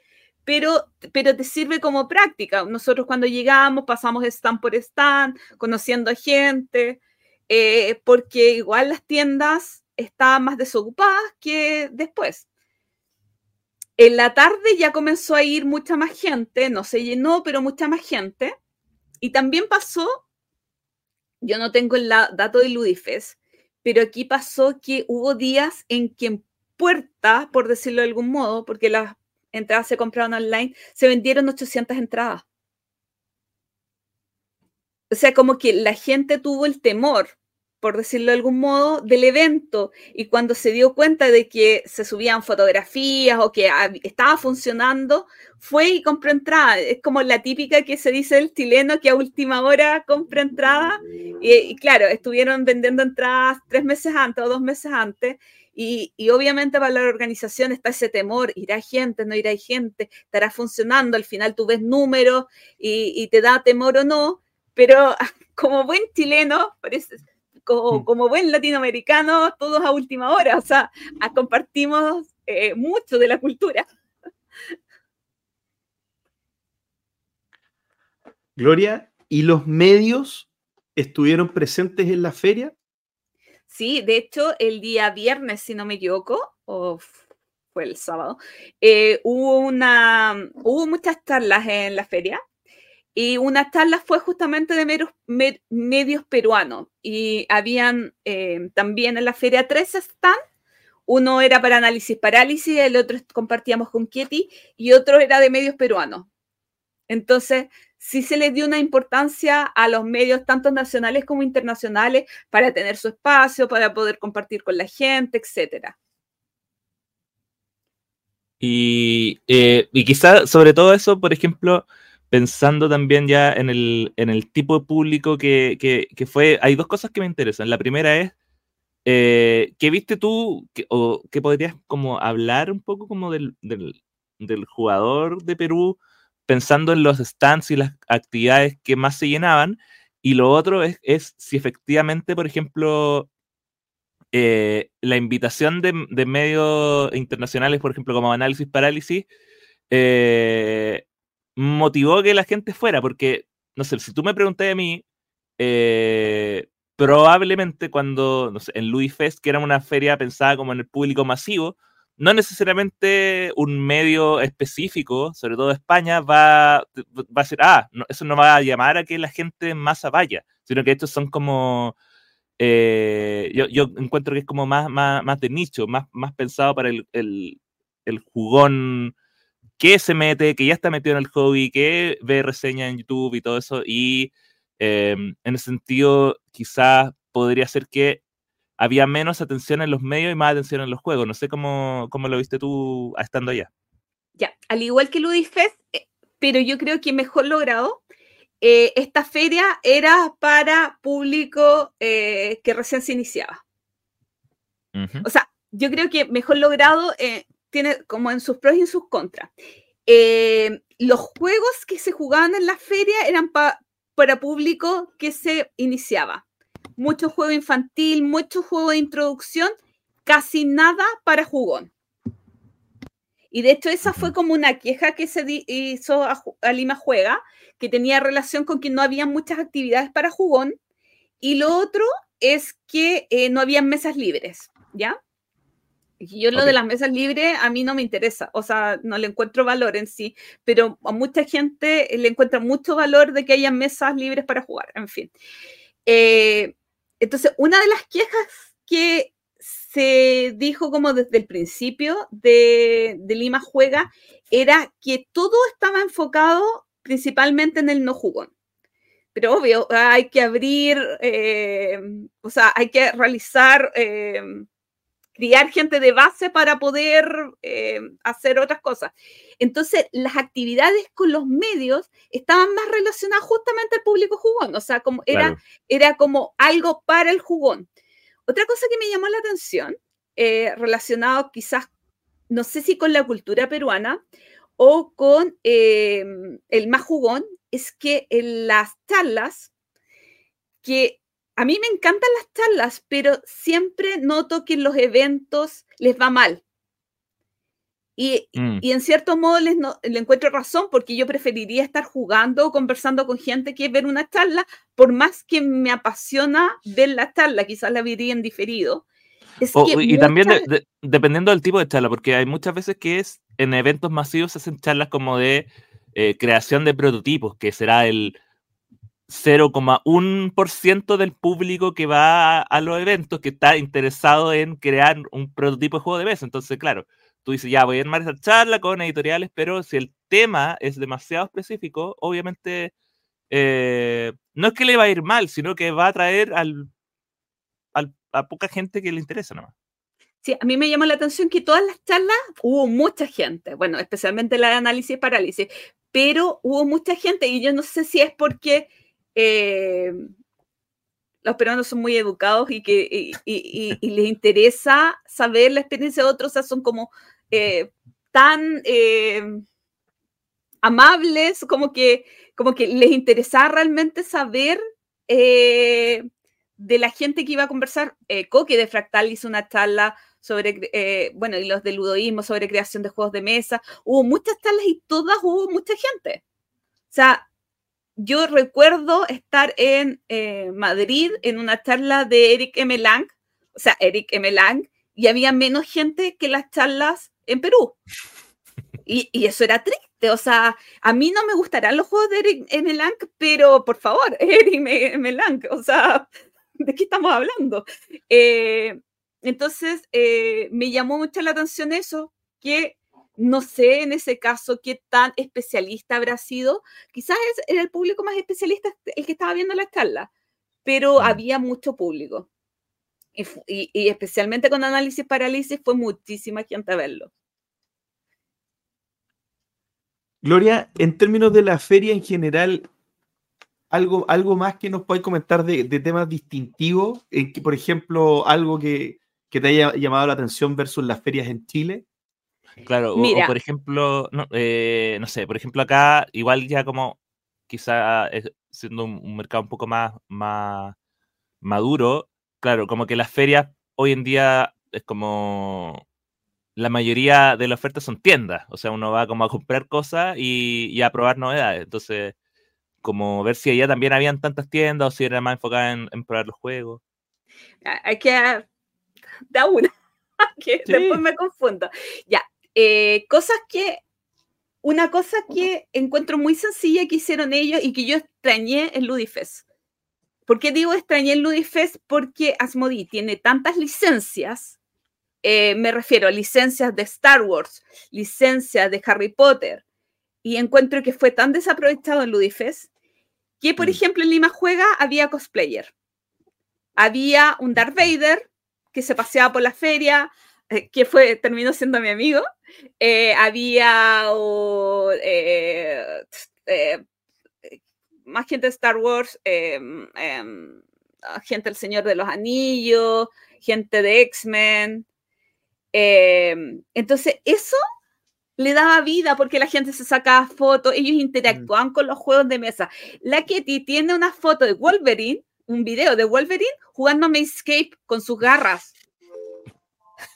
pero, pero te sirve como práctica. Nosotros cuando llegamos pasamos stand por stand, conociendo a gente, eh, porque igual las tiendas estaban más desocupadas que después. En la tarde ya comenzó a ir mucha más gente, no se llenó, pero mucha más gente. Y también pasó, yo no tengo el dato de Ludifest, pero aquí pasó que hubo días en que en puerta, por decirlo de algún modo, porque las entradas se compraron online, se vendieron 800 entradas. O sea, como que la gente tuvo el temor, por decirlo de algún modo, del evento. Y cuando se dio cuenta de que se subían fotografías o que estaba funcionando, fue y compró entrada. Es como la típica que se dice el chileno que a última hora compra entrada. Y, y claro, estuvieron vendiendo entradas tres meses antes o dos meses antes. Y, y obviamente para la organización está ese temor, irá gente, no irá gente, estará funcionando, al final tú ves números y, y te da temor o no, pero como buen chileno, parece, como, Mm. como buen latinoamericano, todos a última hora, o sea, a- compartimos eh, mucho de la cultura. Gloria, ¿y los medios estuvieron presentes en la feria? Sí, de hecho, el día viernes, si no me equivoco, o fue el sábado, eh, hubo, una, hubo muchas charlas en la feria y una charla fue justamente de medios peruanos y habían eh, también en la feria tres stands. Uno era para análisis parálisis, el otro compartíamos con Ketty y otro era de medios peruanos. Entonces, sí se les dio una importancia a los medios, tanto nacionales como internacionales, para tener su espacio, para poder compartir con la gente, etcétera. Y, eh, y quizá sobre todo eso, por ejemplo, pensando también ya en el, en el tipo de público que, que- fue, hay dos cosas que me interesan. La primera es, eh, ¿qué viste tú o qué podrías como hablar un poco como del, del, jugador de Perú, pensando en los stands y las actividades que más se llenaban? Y lo otro es, es si efectivamente, por ejemplo, eh, la invitación de, de medios internacionales, por ejemplo, como Análisis Parálisis, eh, motivó que la gente fuera, porque, no sé, si tú me preguntas a mí, eh, probablemente cuando, en Louis Fest, que era una feria pensada como en el público masivo, no necesariamente un medio específico, sobre todo España, va, va a decir, ah, no, eso no va a llamar a que la gente en masa vaya, sino que estos son como eh, yo, yo encuentro que es como más, más, más de nicho, más, más pensado para el, el, el jugón que se mete, que ya está metido en el hobby, que ve reseñas en YouTube y todo eso. Y eh, en ese sentido, quizás podría ser que había menos atención en los medios y más atención en los juegos. No sé cómo, cómo lo viste tú estando allá. Ya, al igual que Ludifest, eh, pero yo creo que mejor logrado. eh, esta feria era para público eh, que recién se iniciaba. O sea, yo creo que mejor logrado eh, tiene como en sus pros y en sus contras. Eh, los juegos que se jugaban en la feria eran pa- para público que se iniciaba. Mucho juego infantil, mucho juego de introducción, casi nada para jugón. Y de hecho esa fue como una queja que se hizo a Lima Juega, que tenía relación con que no había muchas actividades para jugón. Y lo otro es que eh, no había mesas libres, ¿ya? Yo lo de las mesas libres a mí no me interesa, o sea, no le encuentro valor en sí, pero a mucha gente le encuentra mucho valor de que haya mesas libres para jugar, en fin. Eh, entonces, una de las quejas que se dijo como desde el principio de, de Lima Juega era que todo estaba enfocado principalmente en el no jugón. Pero obvio, hay que abrir, eh, o sea, hay que realizar, eh, criar gente de base para poder eh, hacer otras cosas. Entonces, las actividades con los medios estaban más relacionadas justamente al público jugón, o sea, como era, Claro. era como algo para el jugón. Otra cosa que me llamó la atención, eh, relacionado quizás, no sé si con la cultura peruana o con eh, el más jugón, es que en las charlas, que a mí me encantan las charlas, pero siempre noto que en los eventos les va mal. Y, Mm. y en cierto modo les no- le encuentro razón porque yo preferiría estar jugando o conversando con gente que ver una charla, por más que me apasiona ver la charla, quizás la vería en diferido. Es O- que y también de- muchas- de- dependiendo del tipo de charla, porque hay muchas veces que es en eventos masivos se hacen charlas como de eh, creación de prototipos, que será el 0,1% del público que va a, los eventos que está interesado en crear un prototipo de juego de mesa. Entonces, claro, tú dices, ya voy a armar esa charla con editoriales, pero si el tema es demasiado específico, obviamente eh, no es que le va a ir mal, sino que va a atraer al, al- a poca gente que le interesa nomás. Sí, a mí me llamó la atención que todas las charlas hubo mucha gente, bueno, especialmente la de análisis y parálisis, pero hubo mucha gente y yo no sé si es porque eh, los peruanos son muy educados y que y, y- y- les interesa saber la experiencia de otros, o sea, son como eh, tan eh, amables, como que, como que les interesaba realmente saber eh, de la gente que iba a conversar. Eh, Coque de Fractal hizo una charla sobre, eh, bueno, y los de ludoísmo, sobre creación de juegos de mesa. Hubo muchas charlas y todas hubo mucha gente. O sea, yo recuerdo estar en eh, Madrid en una charla de Eric M. Lang, o sea, Eric M. Lang, y había menos gente que las charlas en Perú. Y, y eso era triste, o sea, a mí no me gustarán los juegos de Eric M. Lang, pero por favor, Eric M. M. Lang, o sea, ¿de qué estamos hablando? Eh, entonces, eh, me llamó mucho la atención eso, que no sé en ese caso qué tan especialista habrá sido. Quizás es, era el público más especialista el que estaba viendo la charla, pero Mm. había mucho público. Y, fu- y- y especialmente con análisis parálisis fue muchísima gente a verlo. Gloria, en términos de la feria en general, algo, algo más que nos puedes comentar de, de temas distintivos, en que, por ejemplo, algo que, que te haya llamado la atención versus las ferias en Chile. Claro, o- por ejemplo, no, eh, no sé, por ejemplo acá igual ya como quizá es- siendo un, un mercado un poco más, más maduro, claro, como que las ferias hoy en día es como la mayoría de las ofertas son tiendas, o sea, uno va como a comprar cosas y, y a probar novedades, entonces como ver si allá también habían tantas tiendas o si era más enfocada en, en probar los juegos. Hay que dar da una, que Sí. después me confundo. Ya, eh, cosas que, una cosa que encuentro muy sencilla que hicieron ellos y que yo extrañé en Ludifest. ¿Por qué digo extrañé en Ludifest? Porque Asmodee tiene tantas licencias, eh, me refiero a licencias de Star Wars, licencias de Harry Potter, y encuentro que fue tan desaprovechado en Ludifest que, por Mm. ejemplo, en Lima Juega había cosplayer. Había un Darth Vader que se paseaba por la feria, que fue, terminó siendo mi amigo. Eh, había o, eh, eh, más gente de Star Wars, em, em, gente del Señor de los Anillos, gente de X-Men. Em, entonces, eso le daba vida porque la gente se sacaba fotos, ellos interactuaban con los juegos de mesa. La Ketty tiene una foto de Wolverine, un video de Wolverine jugando Escape con sus garras.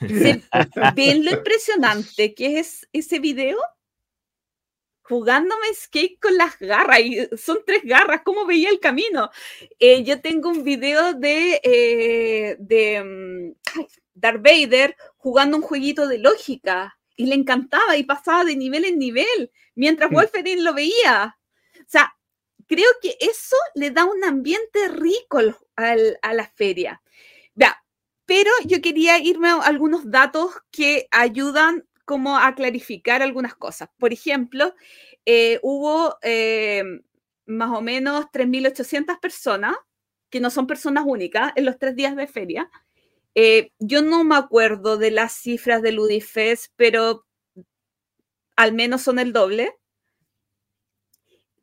¿Ven lo impresionante que es ese video? jugándome skate con las garras, y son tres garras, ¿cómo veía el camino? Eh, yo tengo un video de, eh, de mm, Darth Vader jugando un jueguito de lógica, y le encantaba y pasaba de nivel en nivel, mientras mm. Wolverine lo veía. O sea, creo que eso le da un ambiente rico a la feria. Pero yo quería irme a algunos datos que ayudan como a clarificar algunas cosas. Por ejemplo, eh, hubo eh, más o menos 3.800 personas, que no son personas únicas, en los tres días de feria. Eh, yo no me acuerdo de las cifras del Udifes, pero al menos son el doble.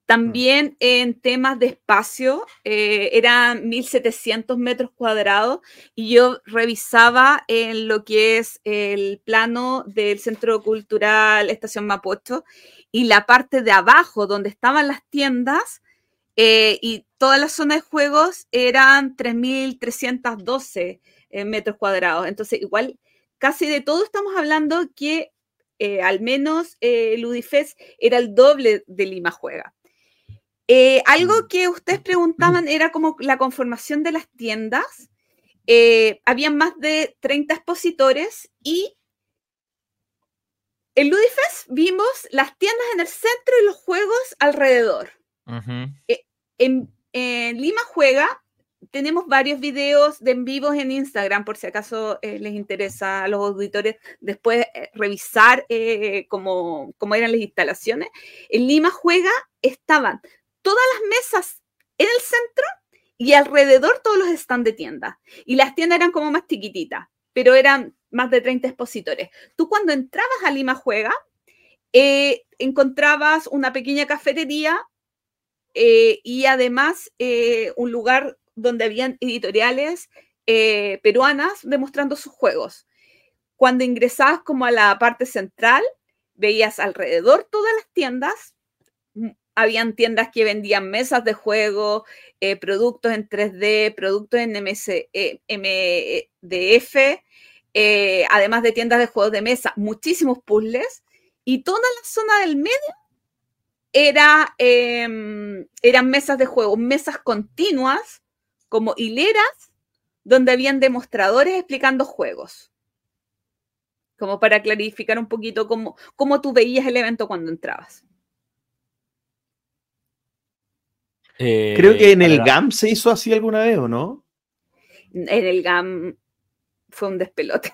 También en temas de espacio, eh, eran 1.700 metros cuadrados y yo revisaba en lo que es el plano del Centro Cultural Estación Mapocho y la parte de abajo donde estaban las tiendas eh, y toda la zona de juegos eran 3.312 eh, metros cuadrados. Entonces, igual, casi de todo estamos hablando que al menos el Udifest era el doble de Lima Juega. Eh, algo mm. que ustedes preguntaban era como la conformación de las tiendas. Eh, habían más de 30 expositores y en Ludifest vimos las tiendas en el centro y los juegos alrededor. Eh, en, Lima Juega tenemos varios videos de en vivos en Instagram, por si acaso les interesa a los auditores después revisar cómo, cómo, eran las instalaciones. En Lima Juega estaban todas las mesas en el centro y alrededor todos los stands de tienda. Y las tiendas eran como más chiquititas, pero eran más de 30 expositores. Tú cuando entrabas a Lima Juega, eh, encontrabas una pequeña cafetería eh, y además eh, un lugar donde habían editoriales peruanas demostrando sus juegos. Cuando ingresabas como a la parte central, veías alrededor todas las tiendas, habían tiendas que vendían mesas de juego, eh, productos en 3D, productos en MS, eh, MDF, eh, además de tiendas de juegos de mesa, muchísimos puzzles, y toda la zona del medio era, em, eran mesas de juego, mesas continuas, como hileras, donde habían demostradores explicando juegos. Como para clarificar un poquito cómo, cómo tú veías el evento cuando entrabas. Creo que en el GAM se hizo así alguna vez, ¿o no? En el GAM fue un despelote.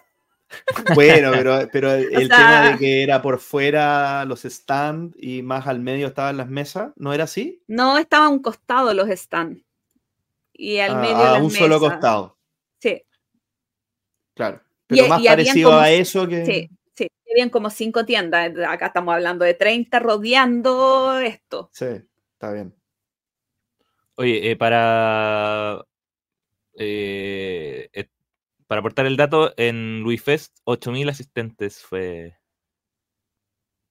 Bueno, pero, el tema de que era por fuera los stands y más al medio estaban las mesas, ¿no era así? No, estaba a un costado los stands. Y al ah, medio. A un solo costado. Sí. Claro. Pero más parecido a eso que. Sí, sí. Habían como cinco tiendas. Acá estamos hablando de 30 rodeando esto. Sí, está bien. Oye, eh, para, eh, para aportar el dato, en Louis Fest, 8.000 asistentes fue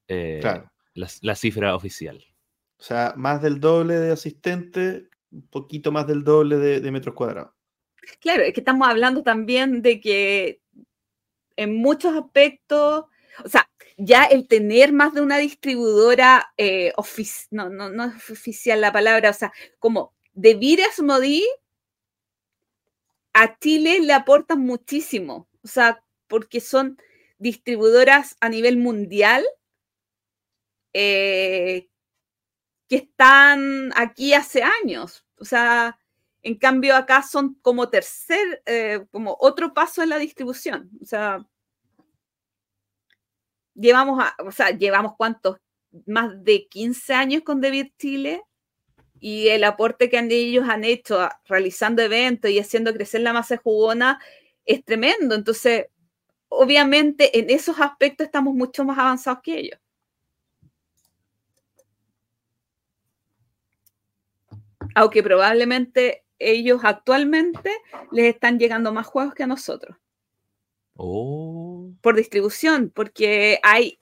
eh, la, cifra oficial. O sea, más del doble de asistentes, un poquito más del doble de, metros cuadrados. Claro, es que estamos hablando también de que en muchos aspectos, o sea, ya el tener más de una distribuidora, eh, no, no, no es oficial la palabra, o sea, como de Viras Modi a Chile le aportan muchísimo, o sea, porque son distribuidoras a nivel mundial eh, que están aquí hace años, o sea, en cambio acá son como tercer, eh, como otro paso en la distribución, o sea, llevamos, a, o sea, llevamos cuántos, más de 15 años con David Chile y el aporte que ellos han hecho realizando eventos y haciendo crecer la masa jugona es tremendo. Entonces, obviamente en esos aspectos estamos mucho más avanzados que ellos. Aunque probablemente ellos actualmente les están llegando más juegos que a nosotros. Oh. Por distribución, porque hay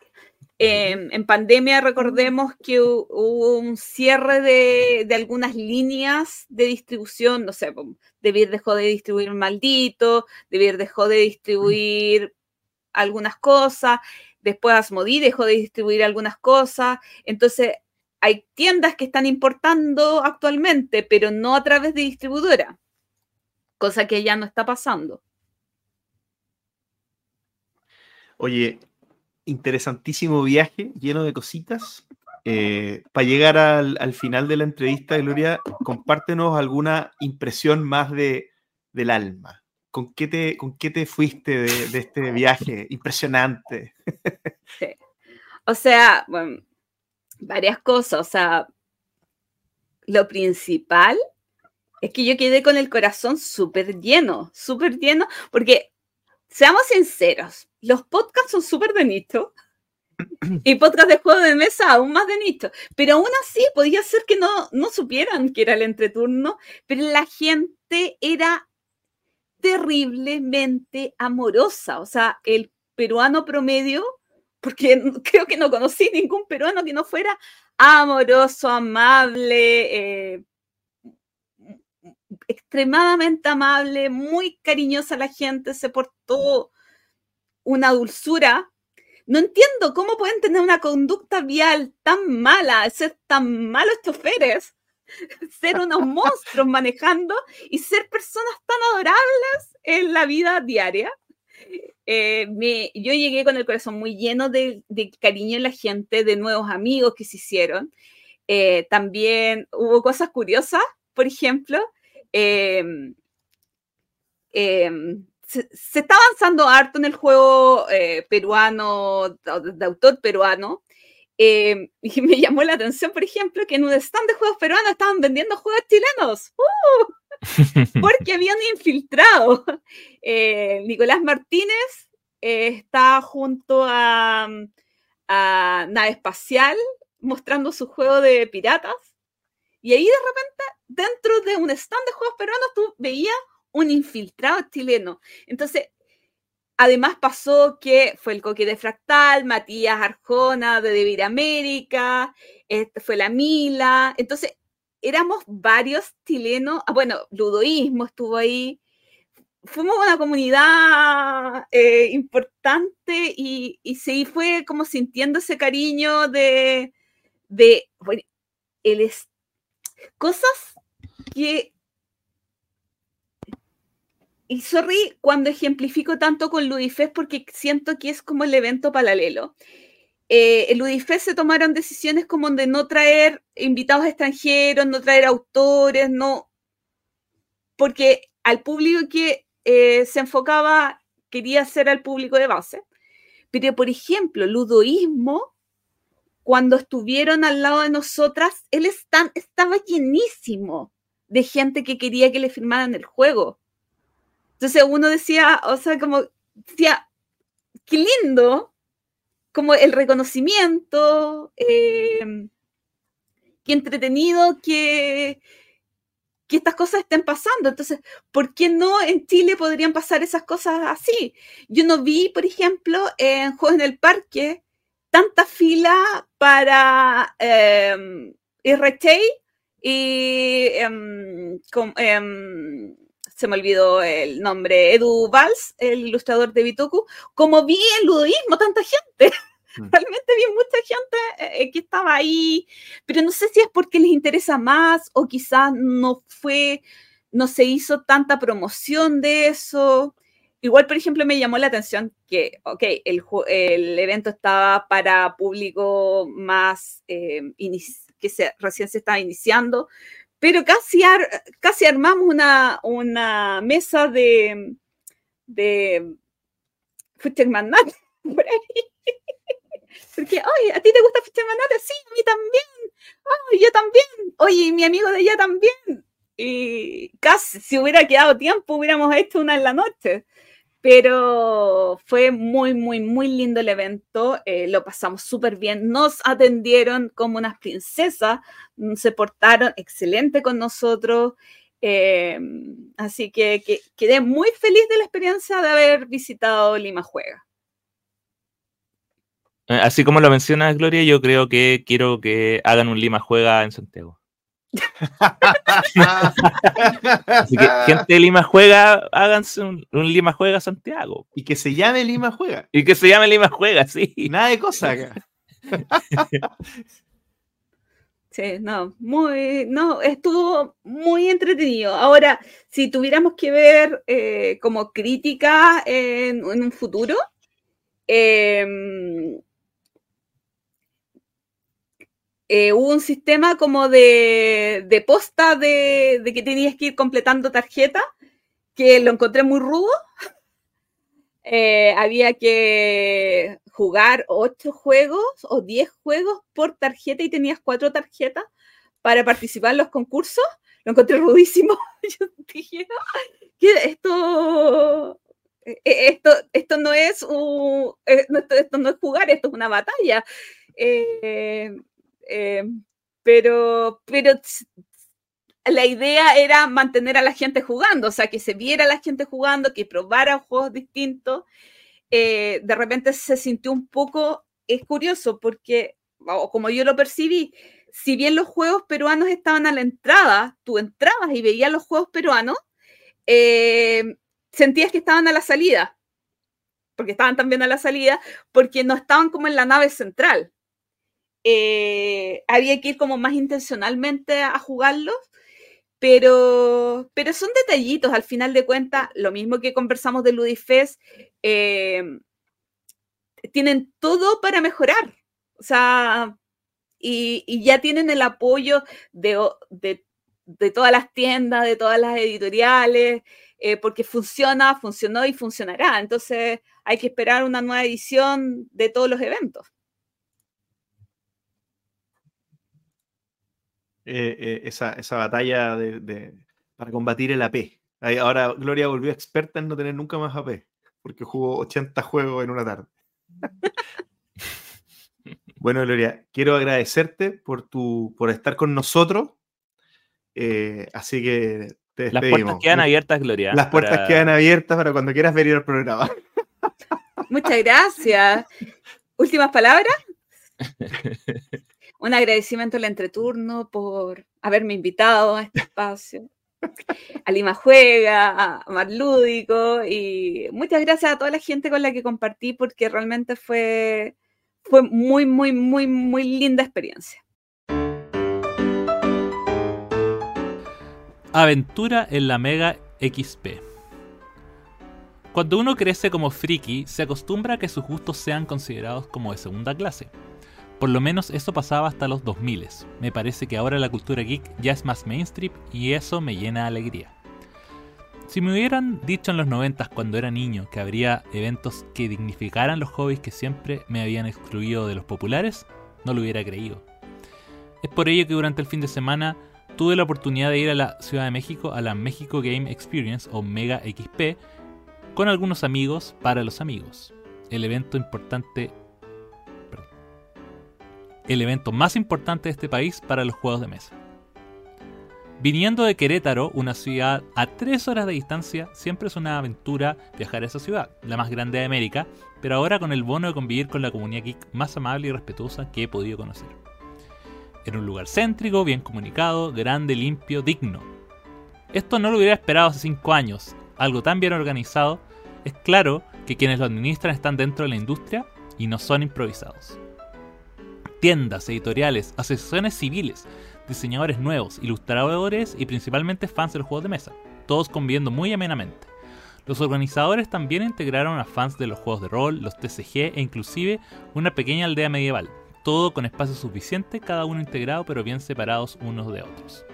eh, en pandemia recordemos que hubo un cierre de, de, algunas líneas de distribución, no sé, Debir dejó de distribuir Maldito, Debir dejó de distribuir algunas cosas, después Asmodi dejó de distribuir algunas cosas, entonces hay tiendas que están importando actualmente, pero no a través de distribuidora, cosa que ya no está pasando. Oye, interesantísimo viaje, lleno de cositas. Eh, para llegar al, al, final de la entrevista, Gloria, compártenos alguna impresión más de, del alma. ¿Con qué te, con qué te fuiste de, este viaje impresionante? Sí. O sea, varias cosas. O sea, lo principal es que yo quedé con el corazón súper lleno, súper lleno, porque seamos sinceros, los podcasts son súper de nicho y podcast de juego de mesa aún más de nicho, pero aún así podía ser que no, no supieran que era el entreturno, pero la gente era terriblemente amorosa, o sea, el peruano promedio, porque creo que no conocí ningún peruano que no fuera amoroso, amable, eh, extremadamente amable, muy cariñosa la gente, se portó una dulzura. No entiendo cómo pueden tener una conducta vial tan mala, ser tan malos choferes, ser unos monstruos manejando y ser personas tan adorables en la vida diaria. Eh, me, yo llegué con el corazón muy lleno de, de, cariño en la gente, de nuevos amigos que se hicieron. Eh, también hubo cosas curiosas, por ejemplo, eh, se, se, está avanzando harto en el juego eh, peruano, de autor peruano. Eh, y me llamó la atención, por ejemplo, que en un stand de juegos peruanos estaban vendiendo juegos chilenos. ¡Uh! Porque habían infiltrado. Eh, Nicolás Martínez está junto a, a Nave Espacial mostrando su juego de piratas. Y ahí de repente, dentro de un stand de juegos peruanos, tú veías un infiltrado chileno. Entonces, además pasó que fue el Coque de Fractal, Matías Arjona de Devir América, este fue la Mila. Entonces, éramos varios chilenos. Ah, bueno, Ludoísmo estuvo ahí. Fuimos una comunidad eh, importante y, y sí fue como sintiendo ese cariño de, de bueno, el es, cosas que y sorry cuando ejemplifico tanto con Ludifest porque siento que es como el evento paralelo. Eh, en Ludifest se tomaron decisiones como de no traer invitados extranjeros, no traer autores, no. Porque al público que eh, se enfocaba quería ser al público de base. Pero, por ejemplo, Ludoísmo, cuando estuvieron al lado de nosotras, él está, estaba llenísimo de gente que quería que le firmaran el juego entonces uno decía, o sea, como, decía, qué lindo, como el reconocimiento, eh, qué entretenido que, que estas cosas estén pasando. Entonces, ¿por qué no en Chile podrían pasar esas cosas así? Yo no vi, por ejemplo, en Juegos en el Parque, tanta fila para eh, RT y em, se me olvidó el nombre, Edu Valls, el ilustrador de Bitoku, como vi el ludoísmo, tanta gente. Mm. Realmente vi mucha gente eh, que estaba ahí, pero no sé si es porque les interesa más o quizás no fue, no se hizo tanta promoción de eso. Igual, por ejemplo, me llamó la atención que, ok, el, el evento estaba para público más eh, que se, recién se estaba iniciando, pero casi, ar, casi armamos una, una mesa de, de Fuster Magnate por ahí. Porque, oye, ¿a ti te gusta Fuster Magnate? Sí, a mí también. Oh, yo también. Oye, mi amigo de allá también. Y casi, si hubiera quedado tiempo, hubiéramos hecho una en la noche. Pero fue muy, muy, muy lindo el evento. eh, lo pasamos súper bien. Nos atendieron como unas princesas. mm, Se portaron excelente con nosotros. eh, así que, que quedé muy feliz de la experiencia de haber visitado Lima Juega. Eh, Así como lo mencionas, Gloria, yo creo que quiero que hagan un Lima Juega en Santiago. Así que, gente de Lima Juega, háganse un, un Lima Juega Santiago. y que se llame Lima Juega. Y que se llame Lima Juega, sí. Nada de cosa acá. Sí, no, muy, no, estuvo muy entretenido. Ahora, si tuviéramos que ver eh, como crítica en, en un futuro, em, eh, hubo un sistema como de, de posta de, que tenías que ir completando tarjeta, que lo encontré muy rudo. Eh, había que jugar ocho juegos o diez juegos por tarjeta y tenías cuatro tarjetas para participar en los concursos. Lo encontré rudísimo. Yo dije. Esto, eh, esto, esto no es esto, no es jugar, esto es una batalla. Eh, pero, pero la idea era mantener a la gente jugando, o sea, que se viera a la gente jugando, que probara juegos distintos. Eh, de repente se sintió un poco, es curioso, porque, como yo lo percibí, si bien los juegos peruanos estaban a la entrada, tú entrabas y veías los juegos peruanos, eh, sentías que estaban a la salida, porque estaban también a la salida, porque no estaban como en la nave central. Eh, había que ir como más intencionalmente a jugarlos, pero, pero son detallitos, al final de cuentas, lo mismo que conversamos de Ludifest, eh, tienen todo para mejorar, o sea, y, ya tienen el apoyo de- de todas las tiendas, de todas las editoriales, eh, porque funciona, funcionó y funcionará. Entonces hay que esperar una nueva edición de todos los eventos. Eh, eh, esa, esa batalla de, de- para combatir el AP. Ahí, Ahora Gloria volvió experta en no tener nunca más AP, porque jugó 80 juegos en una tarde. bueno, Gloria, quiero agradecerte por, tu, por estar con nosotros. Eh, así que te Las despedimos. puertas quedan abiertas, Gloria. Las puertas para- quedan abiertas para cuando quieras venir al programa. Muchas gracias. Últimas palabras. Un agradecimiento al entreturno por haberme invitado a este espacio. A Lima Juega, a Mar Lúdico y muchas gracias a toda la gente con la que compartí porque realmente fue, fue muy, muy, muy, muy linda experiencia. Aventura en la Mega XP. Cuando uno crece como friki, se acostumbra a que sus gustos sean considerados como de segunda clase. Por lo menos eso pasaba hasta los 2000. Me parece que ahora la cultura geek ya es más mainstream y eso me llena de alegría. Si me hubieran dicho en los 90 cuando era niño que habría eventos que dignificaran los hobbies que siempre me habían excluido de los populares, no lo hubiera creído. Es por ello que durante el fin de semana tuve la oportunidad de ir a la Ciudad de México a la México Game Experience o Mega XP con algunos amigos para los amigos. El evento importante el evento más importante de este país para los juegos de mesa. Viniendo de Querétaro, una ciudad a 3 horas de distancia, siempre es una aventura viajar a esa ciudad, la más grande de América, pero ahora con el bono de convivir con la comunidad geek más amable y respetuosa que he podido conocer. Era un lugar céntrico, bien comunicado, grande, limpio, digno. Esto no lo hubiera esperado hace 5 años. Algo tan bien organizado, es claro que quienes lo administran están dentro de la industria y no son improvisados. Tiendas, editoriales, asociaciones civiles, diseñadores nuevos, ilustradores y principalmente fans de los juegos de mesa, todos conviviendo muy amenamente. Los organizadores también integraron a fans de los juegos de rol, los TCG e inclusive una pequeña aldea medieval, todo con espacio suficiente, cada uno integrado pero bien separados unos de otros.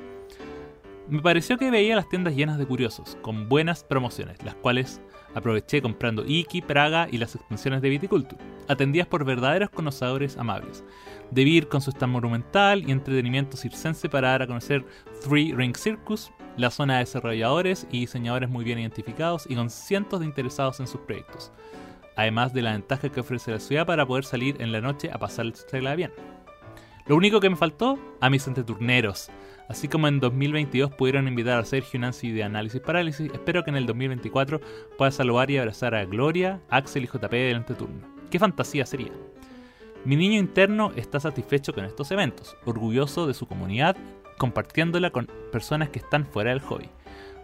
Me pareció que veía las tiendas llenas de curiosos, con buenas promociones, las cuales aproveché comprando Iki, Praga y las expansiones de Viticulture, atendidas por verdaderos conocedores amables. Debí ir con su stand monumental y entretenimiento circense para dar a conocer Three Ring Circus, la zona de desarrolladores y diseñadores muy bien identificados y con cientos de interesados en sus proyectos, además de la ventaja que ofrece la ciudad para poder salir en la noche a pasársela bien. Lo único que me faltó, a mis entreturneros. Así como en 2022 pudieron invitar a Sergio Nancy de Análisis Parálisis, espero que en el 2024 pueda saludar y abrazar a Gloria, Axel y JP del entreturno. ¡Qué fantasía sería! Mi niño interno está satisfecho con estos eventos, orgulloso de su comunidad, compartiéndola con personas que están fuera del hobby.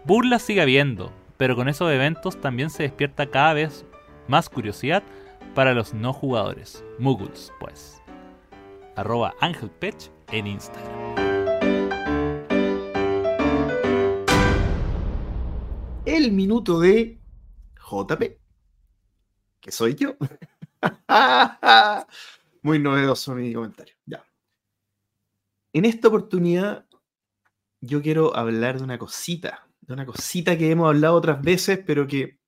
Burla sigue habiendo, pero con esos eventos también se despierta cada vez más curiosidad para los no jugadores. Muggles, pues. Arroba AngelPetch en Instagram. El minuto de JP, que soy yo. Muy novedoso mi comentario. Ya. En esta oportunidad, yo quiero hablar de una cosita, de una cosita que hemos hablado otras veces, pero que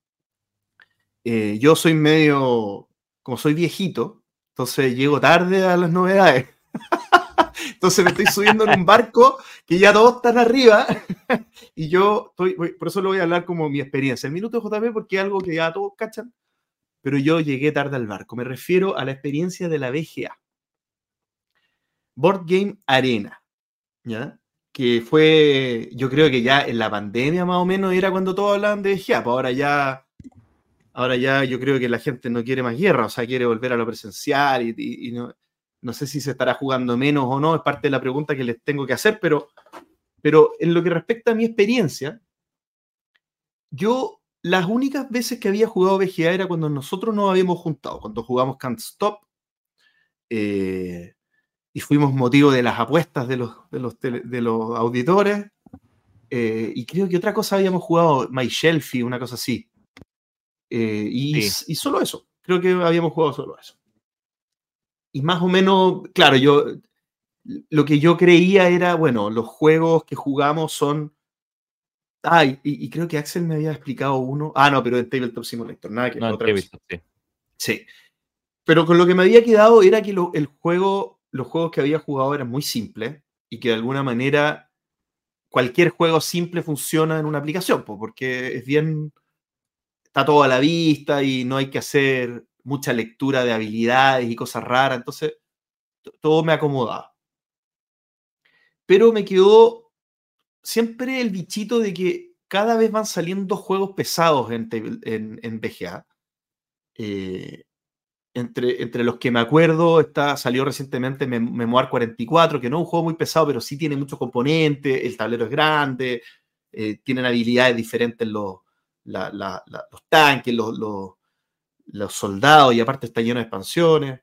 eh, yo soy medio, como soy viejito, entonces llego tarde a las novedades. Entonces me estoy subiendo en un barco que ya todos están arriba y yo estoy, por eso lo voy a hablar como mi experiencia. El minuto JP porque es algo que ya todos cachan, pero yo llegué tarde al barco. Me refiero a la experiencia de la BGA. Board Game Arena, ¿ya? Que fue, yo creo que ya en la pandemia más o menos era cuando todos hablaban de BGA, pues ahora ya, ahora ya yo creo que la gente no quiere más guerra, o sea, quiere volver a lo presencial y, no, no sé si se estará jugando menos o no, es parte de la pregunta que les tengo que hacer, pero, pero en lo que respecta a mi experiencia, yo las únicas veces que había jugado BGA era cuando nosotros nos habíamos juntado, cuando jugamos Can't Stop eh, y fuimos motivo de las apuestas de los, de los, de los auditores. Eh, y creo que otra cosa habíamos jugado, My Shelfie, una cosa así. Eh, y, y, solo eso. Creo que habíamos jugado solo eso. Y más o menos, claro, yo lo que yo creía era, bueno, los juegos que jugamos son Ah, y, creo que Axel me había explicado uno. Ah, no, pero en Tabletop Simulator, nada que no, otra visto, sí. sí. Pero con lo que me había quedado era que el juego, los juegos que había jugado eran muy simples y que de alguna manera cualquier juego simple funciona en una aplicación, porque es bien, está todo a la vista y no hay que hacer mucha lectura de habilidades y cosas raras, entonces todo me acomodaba. Pero me quedó siempre el bichito de que cada vez van saliendo juegos pesados en, en, en BGA. Eh, entre, entre, los que me acuerdo, está, salió recientemente Memoir 44, que no es un juego muy pesado, pero sí tiene muchos componentes, el tablero es grande, eh, tienen habilidades diferentes los, los tanques, los, los, soldados, y aparte está lleno de expansiones.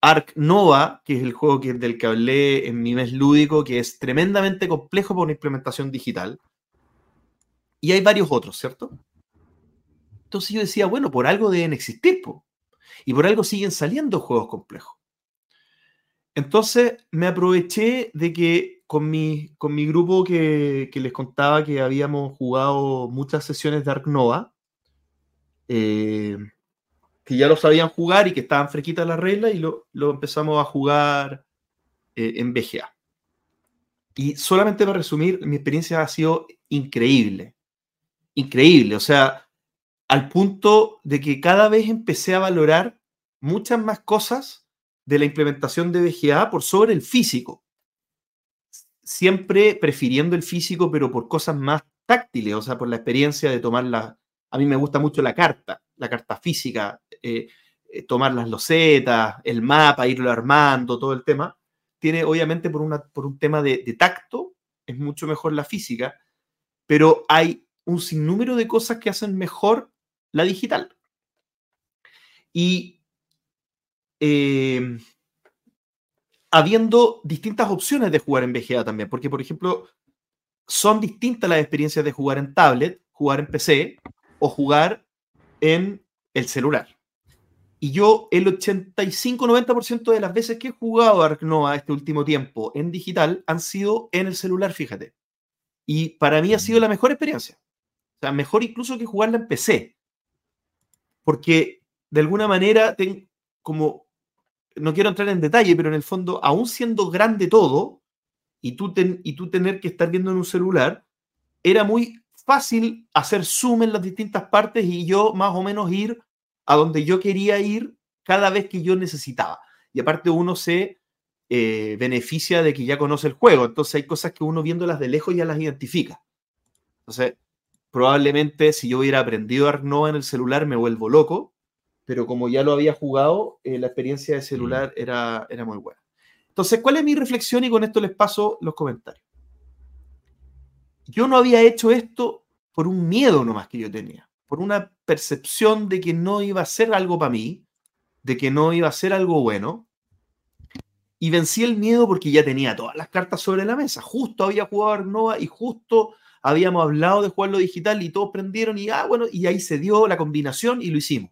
Ark Nova, que es el juego que, del que hablé en mi mes lúdico, que es tremendamente complejo por una implementación digital. Y hay varios otros, ¿cierto? Entonces yo decía, bueno, por algo deben existir, y por algo siguen saliendo juegos complejos. Entonces me aproveché de que con mi, con mi grupo que, les contaba que habíamos jugado muchas sesiones de Ark Nova, eh, que ya lo sabían jugar y que estaban fresquitas las reglas y lo, empezamos a jugar eh, en BGA. Y solamente para resumir, mi experiencia ha sido increíble. Increíble. O sea, al punto de que cada vez empecé a valorar muchas más cosas de la implementación de BGA por sobre el físico. Siempre prefiriendo el físico, pero por cosas más táctiles, o sea, por la experiencia de tomar la... A mí me gusta mucho la carta, la carta física, eh, eh, tomar las losetas, el mapa, irlo armando, todo el tema, tiene obviamente por, una, por un tema de, tacto, es mucho mejor la física, pero hay un sinnúmero de cosas que hacen mejor la digital. Y eh, habiendo distintas opciones de jugar en VGA también, porque por ejemplo, son distintas las experiencias de jugar en tablet, jugar en PC o jugar en el celular. Y yo el 85-90% de las veces que he jugado Ark Nova este último tiempo en digital han sido en el celular, fíjate. Y para mí ha sido la mejor experiencia. O sea, mejor incluso que jugarla en PC. Porque de alguna manera, como, no quiero entrar en detalle, pero en el fondo, aún siendo grande todo, y tú, y tú tener que estar viendo en un celular, era muy fácil hacer zoom en las distintas partes y yo más o menos ir a donde yo quería ir cada vez que yo necesitaba. Y aparte uno se eh, beneficia de que ya conoce el juego, entonces hay cosas que uno viéndolas de lejos ya las identifica. Entonces, probablemente si yo hubiera aprendido Arnoa en el celular me vuelvo loco, pero como ya lo había jugado, eh, la experiencia de celular mm. era, era muy buena. Entonces, ¿cuál es mi reflexión? Y con esto les paso los comentarios. Yo no había hecho esto por un miedo nomás que yo tenía, por una percepción de que no iba a ser algo para mí, de que no iba a ser algo bueno. Y vencí el miedo porque ya tenía todas las cartas sobre la mesa. Justo había jugado Arnova y justo habíamos hablado de jugarlo digital y todos prendieron y, ah, bueno, y ahí se dio la combinación y lo hicimos.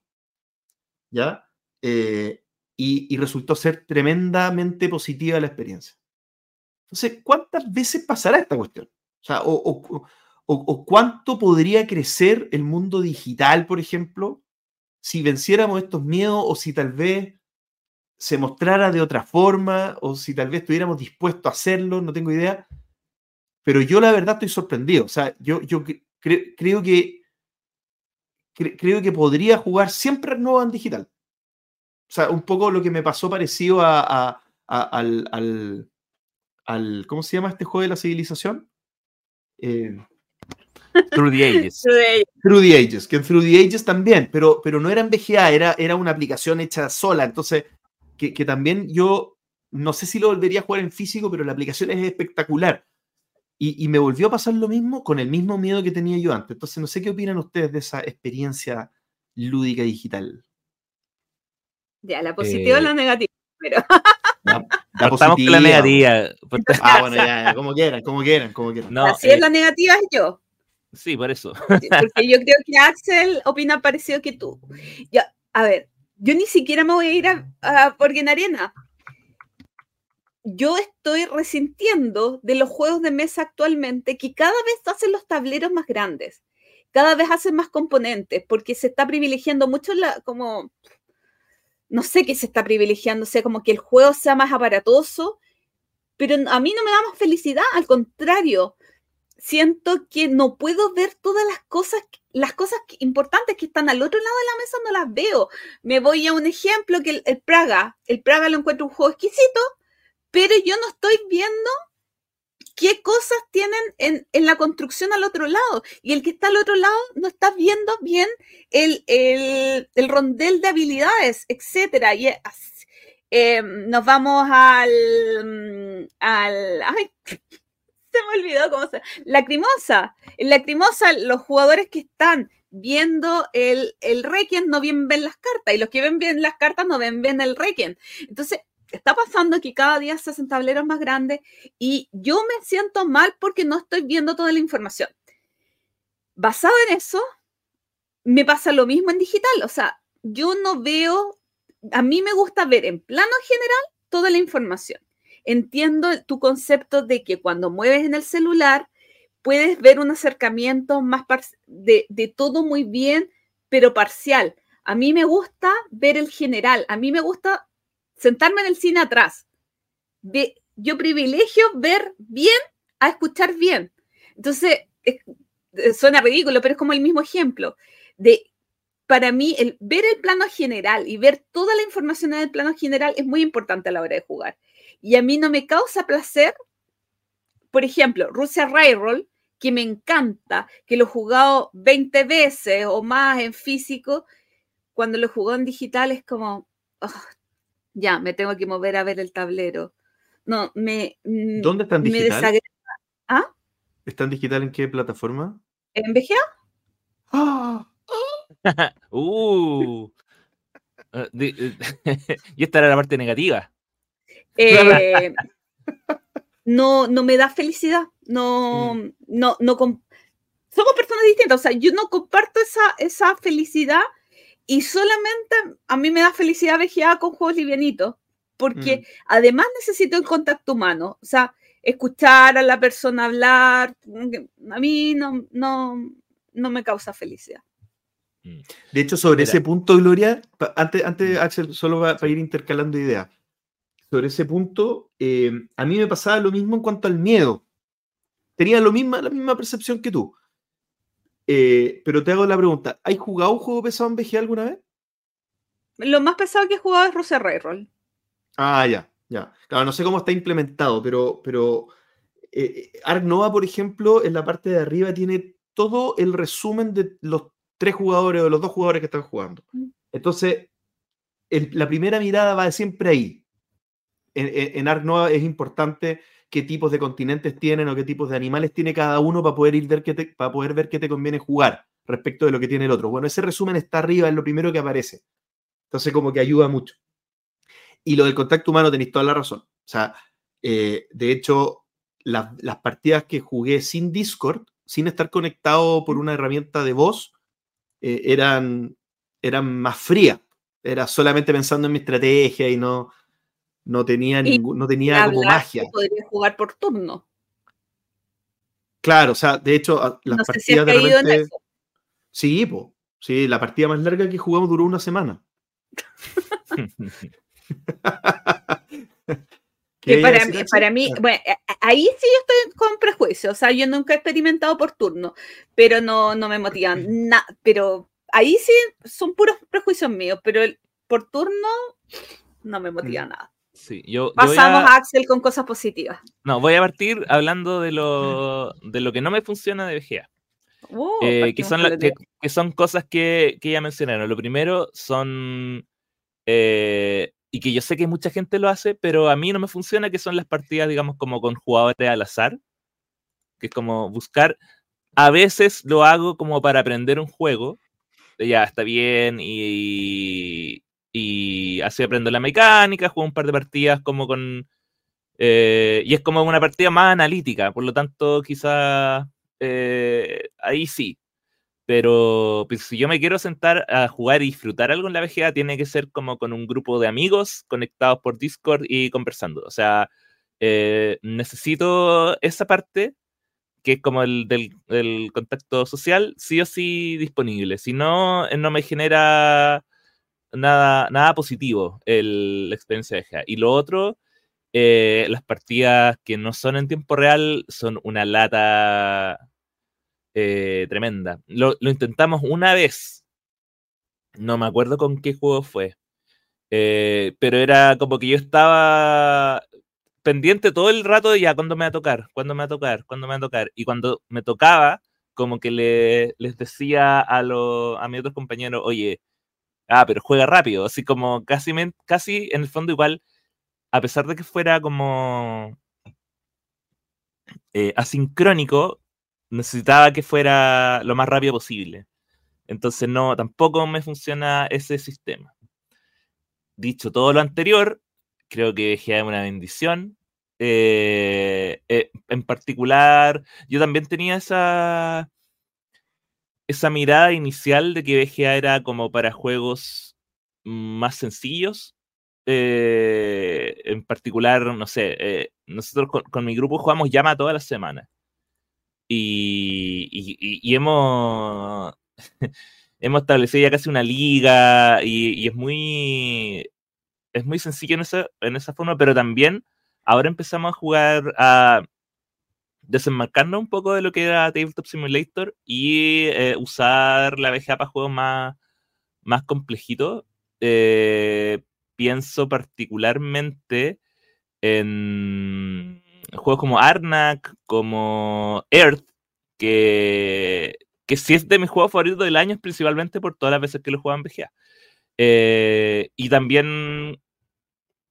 ¿Ya? Eh, y, resultó ser tremendamente positiva la experiencia. Entonces, ¿cuántas veces pasará esta cuestión? O sea, o cuánto podría crecer el mundo digital, por ejemplo, si venciéramos estos miedos o si tal vez se mostrara de otra forma o si tal vez estuviéramos dispuestos a hacerlo, no tengo idea. Pero yo la verdad estoy sorprendido. O sea, yo, creo que creo que podría jugar siempre nuevo en digital. O sea, un poco lo que me pasó parecido a, al, al, ¿Cómo se llama este juego de la civilización? Eh, Through the Ages. Through the Ages, que en Through the Ages también, pero, pero no era en VGA, era, era una aplicación hecha sola. Entonces, que, que también yo no sé si lo volvería a jugar en físico, pero la aplicación es espectacular. Y, y, me volvió a pasar lo mismo con el mismo miedo que tenía yo antes. Entonces, no sé qué opinan ustedes de esa experiencia lúdica digital. Ya, la positiva o la eh, negativa, pero. La, la positiva. la negativa. Ah, bueno, ya, como quieran, como quieran, como quieran. No, Así es, eh, la negativa es yo. Sí, por eso. Porque yo creo que Axel opina parecido que tú. A ver, yo ni siquiera me voy a ir a, a en Arena. Yo estoy resintiendo de los juegos de mesa actualmente que cada vez hacen los tableros más grandes, cada vez hacen más componentes, porque se está privilegiando mucho la, como, no sé qué se está privilegiando, o sea, como que el juego sea más aparatoso, pero a mí no me da más felicidad, al contrario, siento que no puedo ver todas las cosas, las cosas importantes que están al otro lado de la mesa, no las veo. Me voy a un ejemplo que el, Praga, el Praga lo encuentro un juego exquisito, pero yo no estoy viendo qué cosas tienen en, la construcción al otro lado. Y el que está al otro lado no está viendo bien el, el, rondel de habilidades, etcétera. Y eh, nos vamos al, mm, al me olvidó cómo se Lacrimosa. En Lacrimosa, los jugadores que están viendo el, el Requiem no bien ven las cartas y los que ven bien las cartas no ven bien el Requiem. Entonces, está pasando que cada día se hacen tableros más grandes y yo me siento mal porque no estoy viendo toda la información. Basado en eso, me pasa lo mismo en digital. O sea, yo no veo, a mí me gusta ver en plano general toda la información entiendo tu concepto de que cuando mueves en el celular puedes ver un acercamiento más de, todo muy bien, pero parcial. A mí me gusta ver el general, a mí me gusta sentarme en el cine atrás. yo privilegio ver bien a escuchar bien. Entonces, suena ridículo, pero es como el mismo ejemplo de para mí, el ver el plano general y ver toda la información en el plano general es muy importante a la hora de jugar. Y a mí no me causa placer, por ejemplo, Rusia Railroll, que me encanta, que lo he jugado 20 veces o más en físico, cuando lo jugó en digital es como, ah, ya, me tengo que mover a ver el tablero. No, me... Mm, ¿Dónde está en digital? ¿Ah? ¿Está en digital en qué plataforma? ¿En VGA? ¡Ah! uh, eh, y esta era la parte negativa. Eh, no, no me da felicidad. No, mm. no, no. Somos personas distintas. O sea, yo no comparto esa, esa felicidad y solamente a mí me da felicidad VGA con juegos livianitos. Porque mm. además necesito el contacto humano. O sea, escuchar a la persona hablar, a mí no, no, no me causa felicidad. De hecho, sobre ese punto, Gloria, antes, antes Axel, solo para ir intercalando ideas. Sobre ese punto, eh, a mí me pasaba lo mismo en cuanto al miedo. Tenía lo misma, la misma percepción que tú. Eh, pero te hago la pregunta: ¿hay jugado un juego pesado en VG alguna vez? Lo más pesado que he jugado es Rose Roll. Ah, ya, ya. Claro, no sé cómo está implementado, pero, pero eh, Ark Nova, por ejemplo, en la parte de arriba tiene todo el resumen de los tres jugadores o los dos jugadores que están jugando. Mm. Entonces, la primera mirada va siempre ahí. En, en, Ark Nova es importante qué tipos de continentes tienen o qué tipos de animales tiene cada uno para poder, ir ver qué te, para poder ver qué te conviene jugar respecto de lo que tiene el otro. Bueno, ese resumen está arriba, es lo primero que aparece. Entonces, como que ayuda mucho. Y lo del contacto humano tenéis toda la razón. O sea, eh, de hecho, las partidas que jugué sin Discord, sin estar conectado por una herramienta de voz, eh, eran, eran más frías. Era solamente pensando en mi estrategia y no, no tenía, ningún, no tenía como magia. Podría jugar por turno. Claro, o sea, de hecho, las partidas de repente... Sí, sí, la partida más larga que jugamos duró una semana. para, mí, para mí, bueno, ahí sí yo estoy con prejuicio, o sea, yo nunca he experimentado por turno, pero no, no me motivan nada, pero ahí sí son puros prejuicios míos, pero por turno no me motiva mm. nada. Sí, yo, Pasamos a... Axel con cosas positivas. No, voy a partir hablando de lo, de lo que no me funciona de VGA. Oh, eh, que, son que, son cosas que, que ya mencionaron. Lo primero son eh, y que yo sé que mucha gente lo hace, pero a mí no me funciona, que son las partidas, digamos, como con jugadores al azar, que es como buscar, a veces lo hago como para aprender un juego, ya está bien, y, y así aprendo la mecánica, juego un par de partidas como con... Eh, y es como una partida más analítica, por lo tanto, quizás eh, ahí sí. Pero pues, si yo me quiero sentar a jugar y disfrutar algo en la VGA, tiene que ser como con un grupo de amigos conectados por Discord y conversando. O sea, eh, necesito esa parte, que es como el del, contacto social, sí o sí disponible. Si no, eh, no me genera nada, nada positivo el, la experiencia de VGA. Y lo otro, eh, las partidas que no son en tiempo real son una lata eh, tremenda. Lo, intentamos una vez. No me acuerdo con qué juego fue. Eh, pero era como que yo estaba pendiente todo el rato de ya, ¿cuándo me va a tocar? ¿Cuándo me va a tocar? ¿Cuándo me va a tocar? Y cuando me tocaba, como que le, les decía a, lo, a mis otros compañeros, oye, ah, pero juega rápido. Así como casi, casi en el fondo igual, a pesar de que fuera como eh, asincrónico, necesitaba que fuera lo más rápido posible. Entonces no, tampoco me funciona ese sistema. Dicho todo lo anterior, creo que es una bendición. Eh, eh, en particular, yo también tenía esa, esa mirada inicial de que VGA era como para juegos más sencillos. Eh, en particular, no sé, nosotros con, con, mi grupo jugamos llama todas las semanas. Y, hemos, hemos establecido ya casi una liga y, es muy es muy sencillo en esa, en esa forma, pero también ahora empezamos a jugar a desenmarcarnos un poco de lo que era Tabletop Simulator y eh, usar la VGA para juegos más, más complejitos. Eh, pienso particularmente en juegos como Arnak, como Earth, que, que sí es de mis juegos favoritos del año, principalmente por todas las veces que lo juegan en VGA. Eh, y también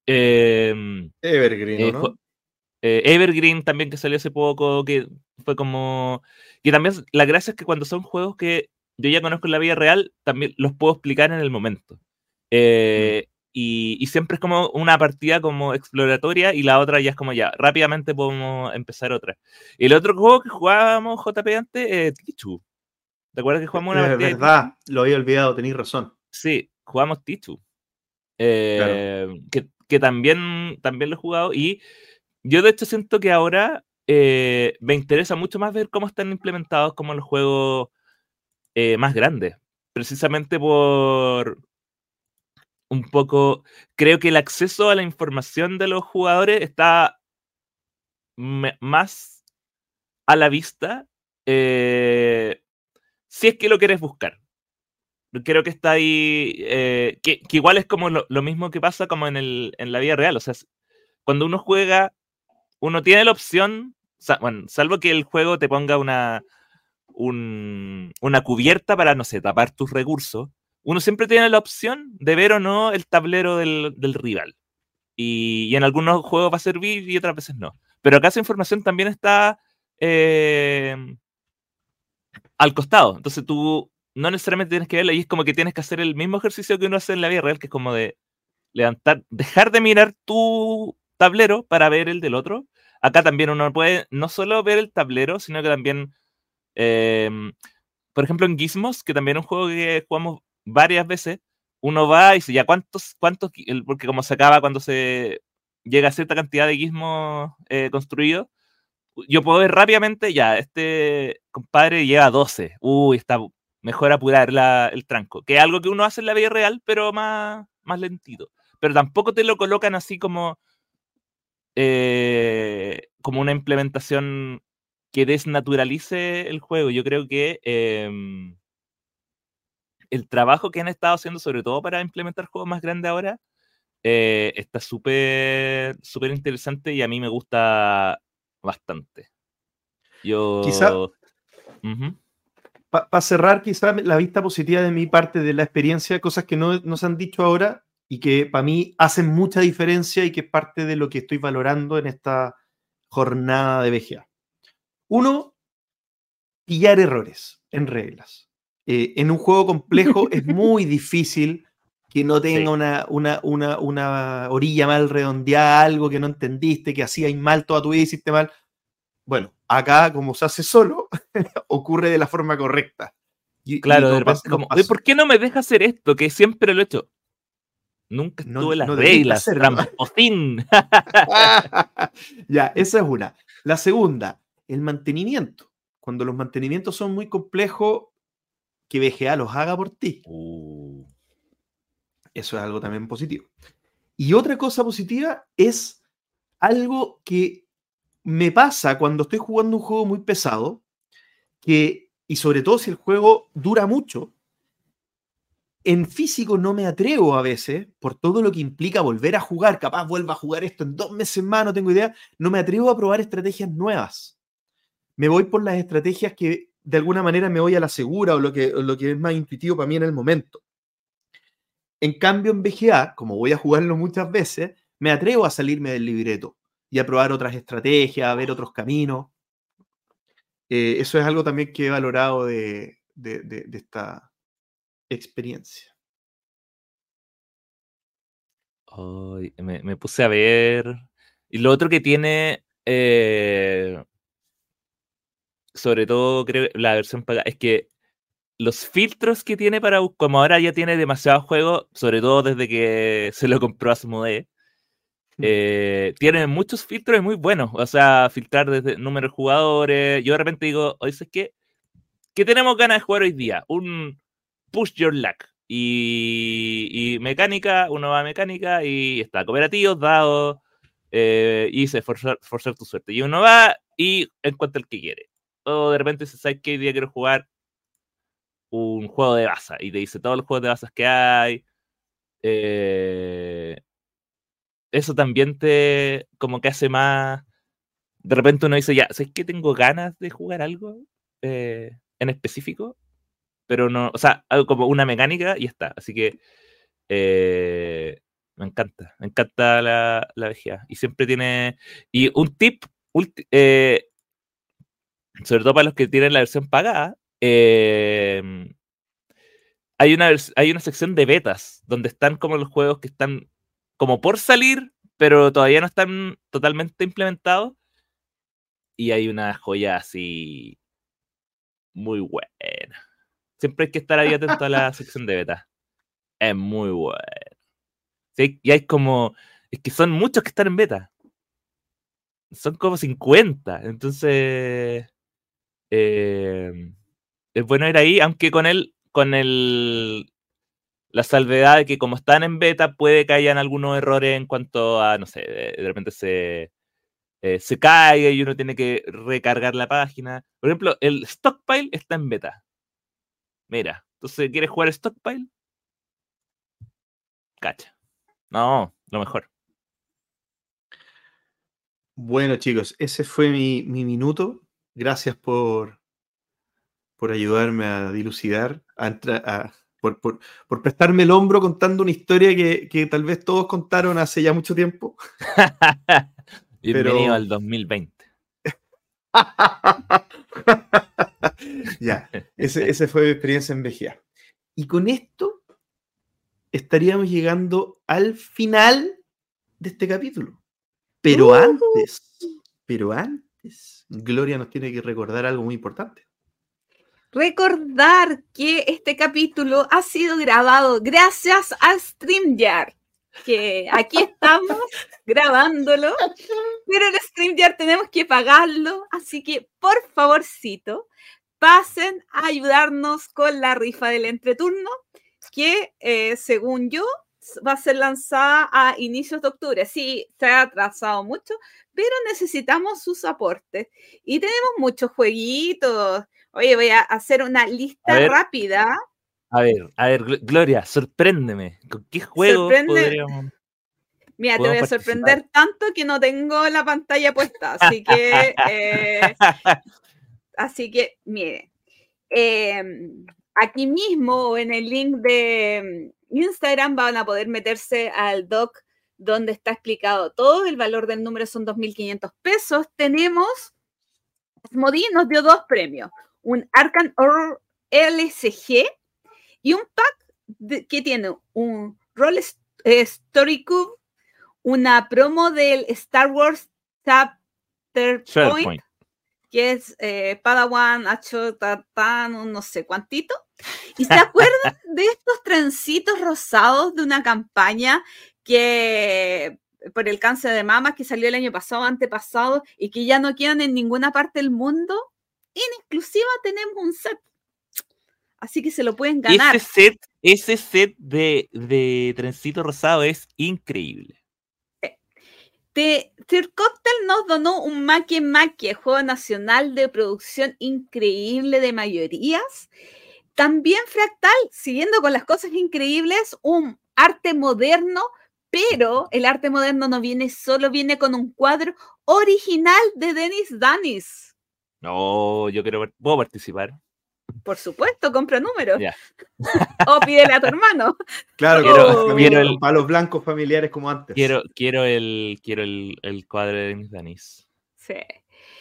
em, Evergreen, ¿no? Eh, Evergreen también que salió hace poco, que fue como... Y también la gracia es que cuando son juegos que yo ya conozco en la vida real, también los puedo explicar en el momento. Mm. Y, siempre es como una partida como exploratoria y la otra ya es como ya, rápidamente podemos empezar otra. Y el otro juego que jugábamos JP antes es Tichu. ¿Te acuerdas que jugamos una Es verdad, lo había olvidado, tenéis razón. Sí, jugamos Tichu. Eh, que, también, también lo he jugado y yo de hecho siento que ahora eh, me interesa mucho más ver cómo están implementados como los juegos eh, más grandes. Precisamente por un poco, creo que el acceso a la información de los jugadores está más a la vista eh, si es que lo quieres buscar. Creo que está ahí, que, igual es como lo, mismo que pasa como en, el, en la vida real. O sea, cuando uno juega, uno tiene la opción, bueno, salvo que el juego te ponga una, una cubierta para, no sé, tapar tus recursos, uno siempre tiene la opción de ver o no el tablero del, rival. Y, en algunos juegos va a servir y otras veces no. Pero acá esa información también está eh, al costado. Entonces tú no necesariamente tienes que verla y es como que tienes que hacer el mismo ejercicio que uno hace en la vida real, que es como de levantar, dejar de mirar tu tablero para ver el del otro. Acá también uno puede no solo ver el tablero, sino que también, em, por ejemplo, en Gizmos, que también es un juego que jugamos varias veces, uno va y dice, ya, ¿cuántos, cuántos, porque como se acaba cuando se llega a cierta cantidad de gizmos eh, construidos, yo puedo ver rápidamente, ya, este compadre lleva 12. Uy, está mejor apurar el tranco. Que es algo que uno hace en la vida real, pero más, más lentito. Pero tampoco te lo colocan así como, eh, como una implementación que desnaturalice el juego. Yo creo que em, el trabajo que han estado haciendo, sobre todo para implementar juegos más grandes ahora, eh, está súper súper interesante y a mí me gusta bastante. Yo. Quizá. Para cerrar, quizá la vista positiva de mi parte de la experiencia, cosas que no, no se han dicho ahora y que para mí hacen mucha diferencia y que es parte de lo que estoy valorando en esta jornada de VGA. Uno, pillar errores en reglas. Eh, en un juego complejo es muy difícil que no tenga una, una, una, una, orilla mal redondeada, algo que no entendiste, que hacía mal toda tu vida y hiciste mal. Bueno, acá, como se hace solo, ocurre de la forma correcta. claro, de repente, como, ¿por qué no me deja hacer esto? Que siempre lo he hecho. Nunca estuve las reglas, fin. ya, esa es una. La segunda, el mantenimiento. Cuando los mantenimientos son muy complejos, que VGA los haga por ti. Uh. Eso es algo también positivo. Y otra cosa positiva es algo que me pasa cuando estoy jugando un juego muy pesado, que, y sobre todo si el juego dura mucho, en físico no me atrevo a veces, por todo lo que implica volver a jugar, capaz vuelva a jugar esto en dos meses más, no tengo idea, no me atrevo a probar estrategias nuevas. Me voy por las estrategias que de alguna manera me voy a la segura o lo que, lo que es más intuitivo para mí en el momento. En cambio, en BGA, como voy a jugarlo muchas veces, me atrevo a salirme del libreto y a probar otras estrategias, a ver otros caminos. Eh, eso es algo también que he valorado de, esta experiencia. me, puse a ver. Y lo otro que tiene, eh, sobre todo creo la versión pagada, es que los filtros que tiene para, como ahora ya tiene demasiados juegos, sobre todo desde que se lo compró a Smode, mm. eh, tiene muchos filtros muy buenos. O sea, filtrar desde número de jugadores. Yo de repente digo, oye, ¿sabes qué? ¿Qué tenemos ganas de jugar hoy día? Un Push Your Luck. Y, mecánica, uno va a mecánica y está cooperativos, dados, eh, y se forzar, tu suerte. Y uno va y encuentra el que quiere. O de repente se sabe qué día quiero jugar un juego de baza y te dice todos los juegos de bazas que hay. Eh, eso también te como que hace más. De repente uno dice, ya, ¿sabes que tengo ganas de jugar algo eh, en específico? Pero no, o sea, algo como una mecánica y está. Así que eh, me encanta, me encanta la, la Y siempre tiene. Y un tip, sobre todo para los que tienen la versión pagada, Em, hay, una, hay una sección de betas donde están como los juegos que están como por salir, pero todavía no están totalmente implementados. Y hay una joya así muy buena. Siempre hay que estar ahí atento a la sección de beta. Es muy buena. y hay como. Es que son muchos que están en beta. son como 50. Entonces, eh, es bueno ir ahí, aunque con él, con el, la salvedad de que como están en beta, puede que hayan algunos errores en cuanto a, no sé, de, de repente se, eh, se caiga y uno tiene que recargar la página. Por ejemplo, el Stockpile está en beta. Mira, entonces, ¿quieres jugar Stockpile? Cacha. No, lo mejor. Bueno, chicos, ese fue mi, mi minuto. Gracias por, por ayudarme a dilucidar, a a- por, por- por prestarme el hombro contando una historia que, que tal vez todos contaron hace ya mucho tiempo. Bienvenido Pero- al 2020. ya, ese, ese fue mi experiencia en VGA. Y con esto estaríamos llegando al final de este capítulo. Pero Uh. antes, pero antes, Gloria nos tiene que recordar algo muy importante. Recordar que este capítulo ha sido grabado gracias a StreamYard, que aquí estamos grabándolo, pero el StreamYard tenemos que pagarlo, así que por favorcito, pasen a ayudarnos con la rifa del entreturno, que eh, según yo va a ser lanzada a inicios de octubre. Sí, se ha atrasado mucho, pero necesitamos sus aportes. Y tenemos muchos jueguitos. Oye, voy a hacer una lista ver. rápida. A ver, a ver, Gl- Gloria, sorpréndeme. ¿Con qué juego Sorprende- podríamos.? Mira, te voy a sorprender tanto que no tengo la pantalla puesta. Así que, eh, así que, mire, eh, aquí mismo en el link de mm, Instagram van a poder meterse al doc donde está explicado todo. El valor del número son 2.500 pesos. Tenemos, Asmodee nos dio dos premios, un Arcan Horror LCG y un pack de- que tiene un Roll eh, Story Cube, una promo del Star Wars Chapter Point, SharePoint. Que es eh, Padawan, Hacho, Tatán, un no sé cuántito. ¿Y se acuerdan de estos trencitos rosados de una campaña que por el cáncer de mama que salió el año pasado, antepasado, y que ya no quedan en ninguna parte del mundo? En exclusiva tenemos un set. Así que se lo pueden ganar. Ese set, ese set de, de trencito rosado es increíble. Te- Cocktail nos donó un Make Make, juego nacional de producción increíble de mayorías. También Fractal, siguiendo con las cosas increíbles, un arte moderno, pero el arte moderno no viene solo, viene con un cuadro original de Denis Danis. No, yo quiero, puedo participar. Por supuesto, compra números. O pídele a tu hermano. Claro, Quiero- con- quiero el- palos blancos familiares como antes. Quiero, quiero el, quiero el, el cuadro de Denis Danis. Sí.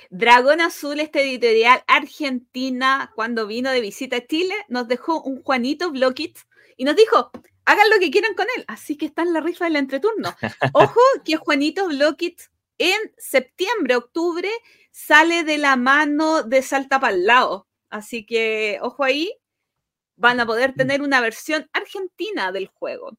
Dragón Azul, esta editorial argentina, cuando vino de visita a Chile, nos dejó un Juanito Blockit y nos dijo, hagan lo que quieran con él. Así que está en la rifa del entreturno. Ojo que Juanito Blockit en septiembre, octubre, sale de la mano de Salta para el lado. Así que, ojo ahí, van a poder tener una versión argentina del juego.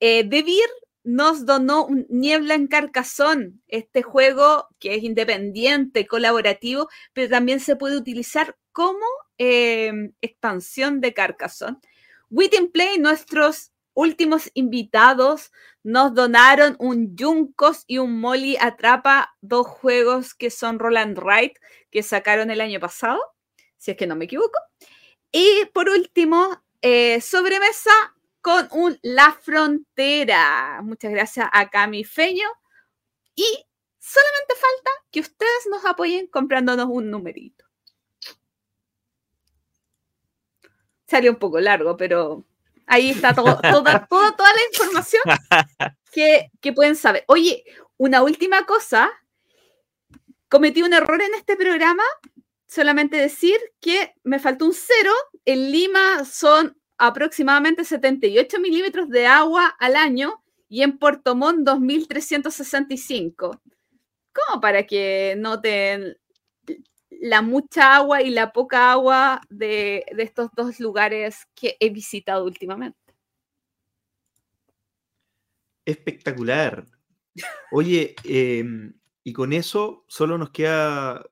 Eh, Devir nos donó un Niebla en Carcasón, este juego que es independiente, colaborativo, pero también se puede utilizar como eh, expansión de Carcassonne. Wit and Play, nuestros últimos invitados, nos donaron un Juncos y un Molly Atrapa, dos juegos que son Roland Wright, que sacaron el año pasado, si es que no me equivoco. Y por último, eh, sobremesa con un La Frontera. Muchas gracias a Cami Feño. Y solamente falta que ustedes nos apoyen comprándonos un numerito. Salió un poco largo, pero ahí está todo, toda, toda, toda la información que, que pueden saber. Oye, una última cosa. Cometí un error en este programa. Solamente decir que me faltó un cero. En Lima son aproximadamente 78 milímetros de agua al año y en Puerto Montt 2.365. Como para que noten la mucha agua y la poca agua de, estos dos lugares que he visitado últimamente. Espectacular. Oye, eh, Y con eso solo nos queda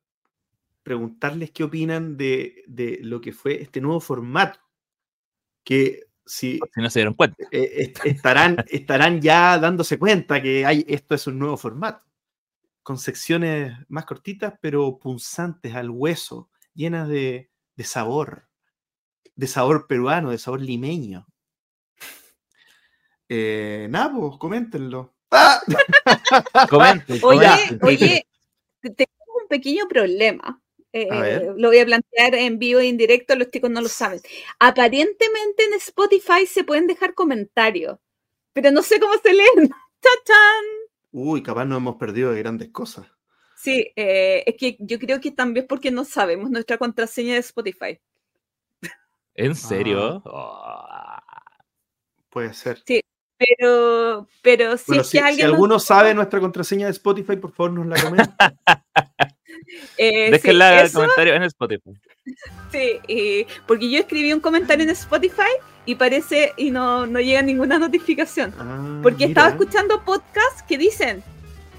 preguntarles qué opinan de, de lo que fue este nuevo formato. Que si, Si no se dieron cuenta. eh, est- estarán, estarán ya dándose cuenta que hay, esto es un nuevo formato. Con secciones más cortitas, pero punzantes al hueso, llenas de, de sabor. De sabor peruano, de sabor limeño. Eh, nada, pues, coméntenlo. ¡Ah! Comenten, Oye, comenten. oye, tengo un pequeño problema. Eh, ver. lo voy a plantear en vivo e indirecto, los chicos no lo saben. Aparentemente en Spotify se pueden dejar comentarios, pero no sé cómo se leen. ¡Chachán! Uy, capaz nos hemos perdido de grandes cosas. Sí, eh, es que yo creo que también porque no sabemos nuestra contraseña de Spotify. ¿En serio? Ah. Oh. Puede ser. Pero, pero si Bueno, es si, que si alguien nos- alguno sabe nuestra contraseña de Spotify, por favor nos la comenta. eh, sí, Déjenla en eso, comentarios en Spotify. sí, eh, porque yo escribí un comentario en Spotify y parece y no, no llega ninguna notificación. Ah, Porque estaba escuchando podcasts que dicen,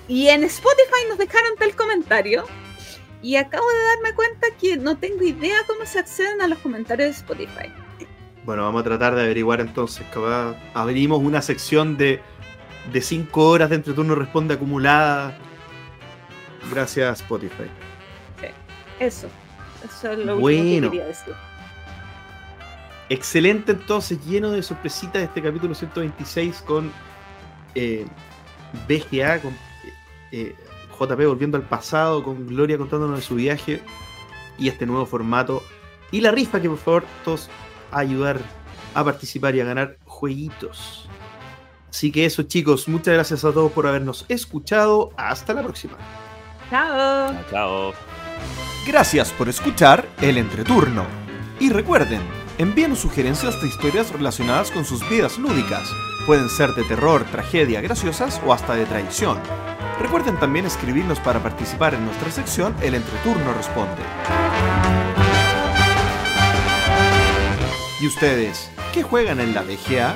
y en Spotify nos dejaron tal comentario, y acabo de darme cuenta que no tengo idea cómo se acceden a los comentarios de Spotify. Bueno, vamos a tratar de averiguar entonces. Capaz abrimos una sección de, de cinco horas de entreturno responde acumulada. Gracias Spotify. Eso, eso es lo último Bueno. que quería decir. Excelente entonces, lleno de sorpresitas este capítulo 126 con eh, BGA, con eh, JP volviendo al pasado, con Gloria contándonos de su viaje y este nuevo formato. Y la rifa que por favor todos a ayudar a participar y a ganar jueguitos. Así que eso chicos, muchas gracias a todos por habernos escuchado. Hasta la próxima. Chao. Chao. Gracias por escuchar el entreturno. Y recuerden, envíenos sugerencias de historias relacionadas con sus vidas lúdicas. Pueden ser de terror, tragedia, graciosas o hasta de traición. Recuerden también escribirnos para participar en nuestra sección El Entreturno Responde. ¿Y ustedes, qué juegan en la BGA?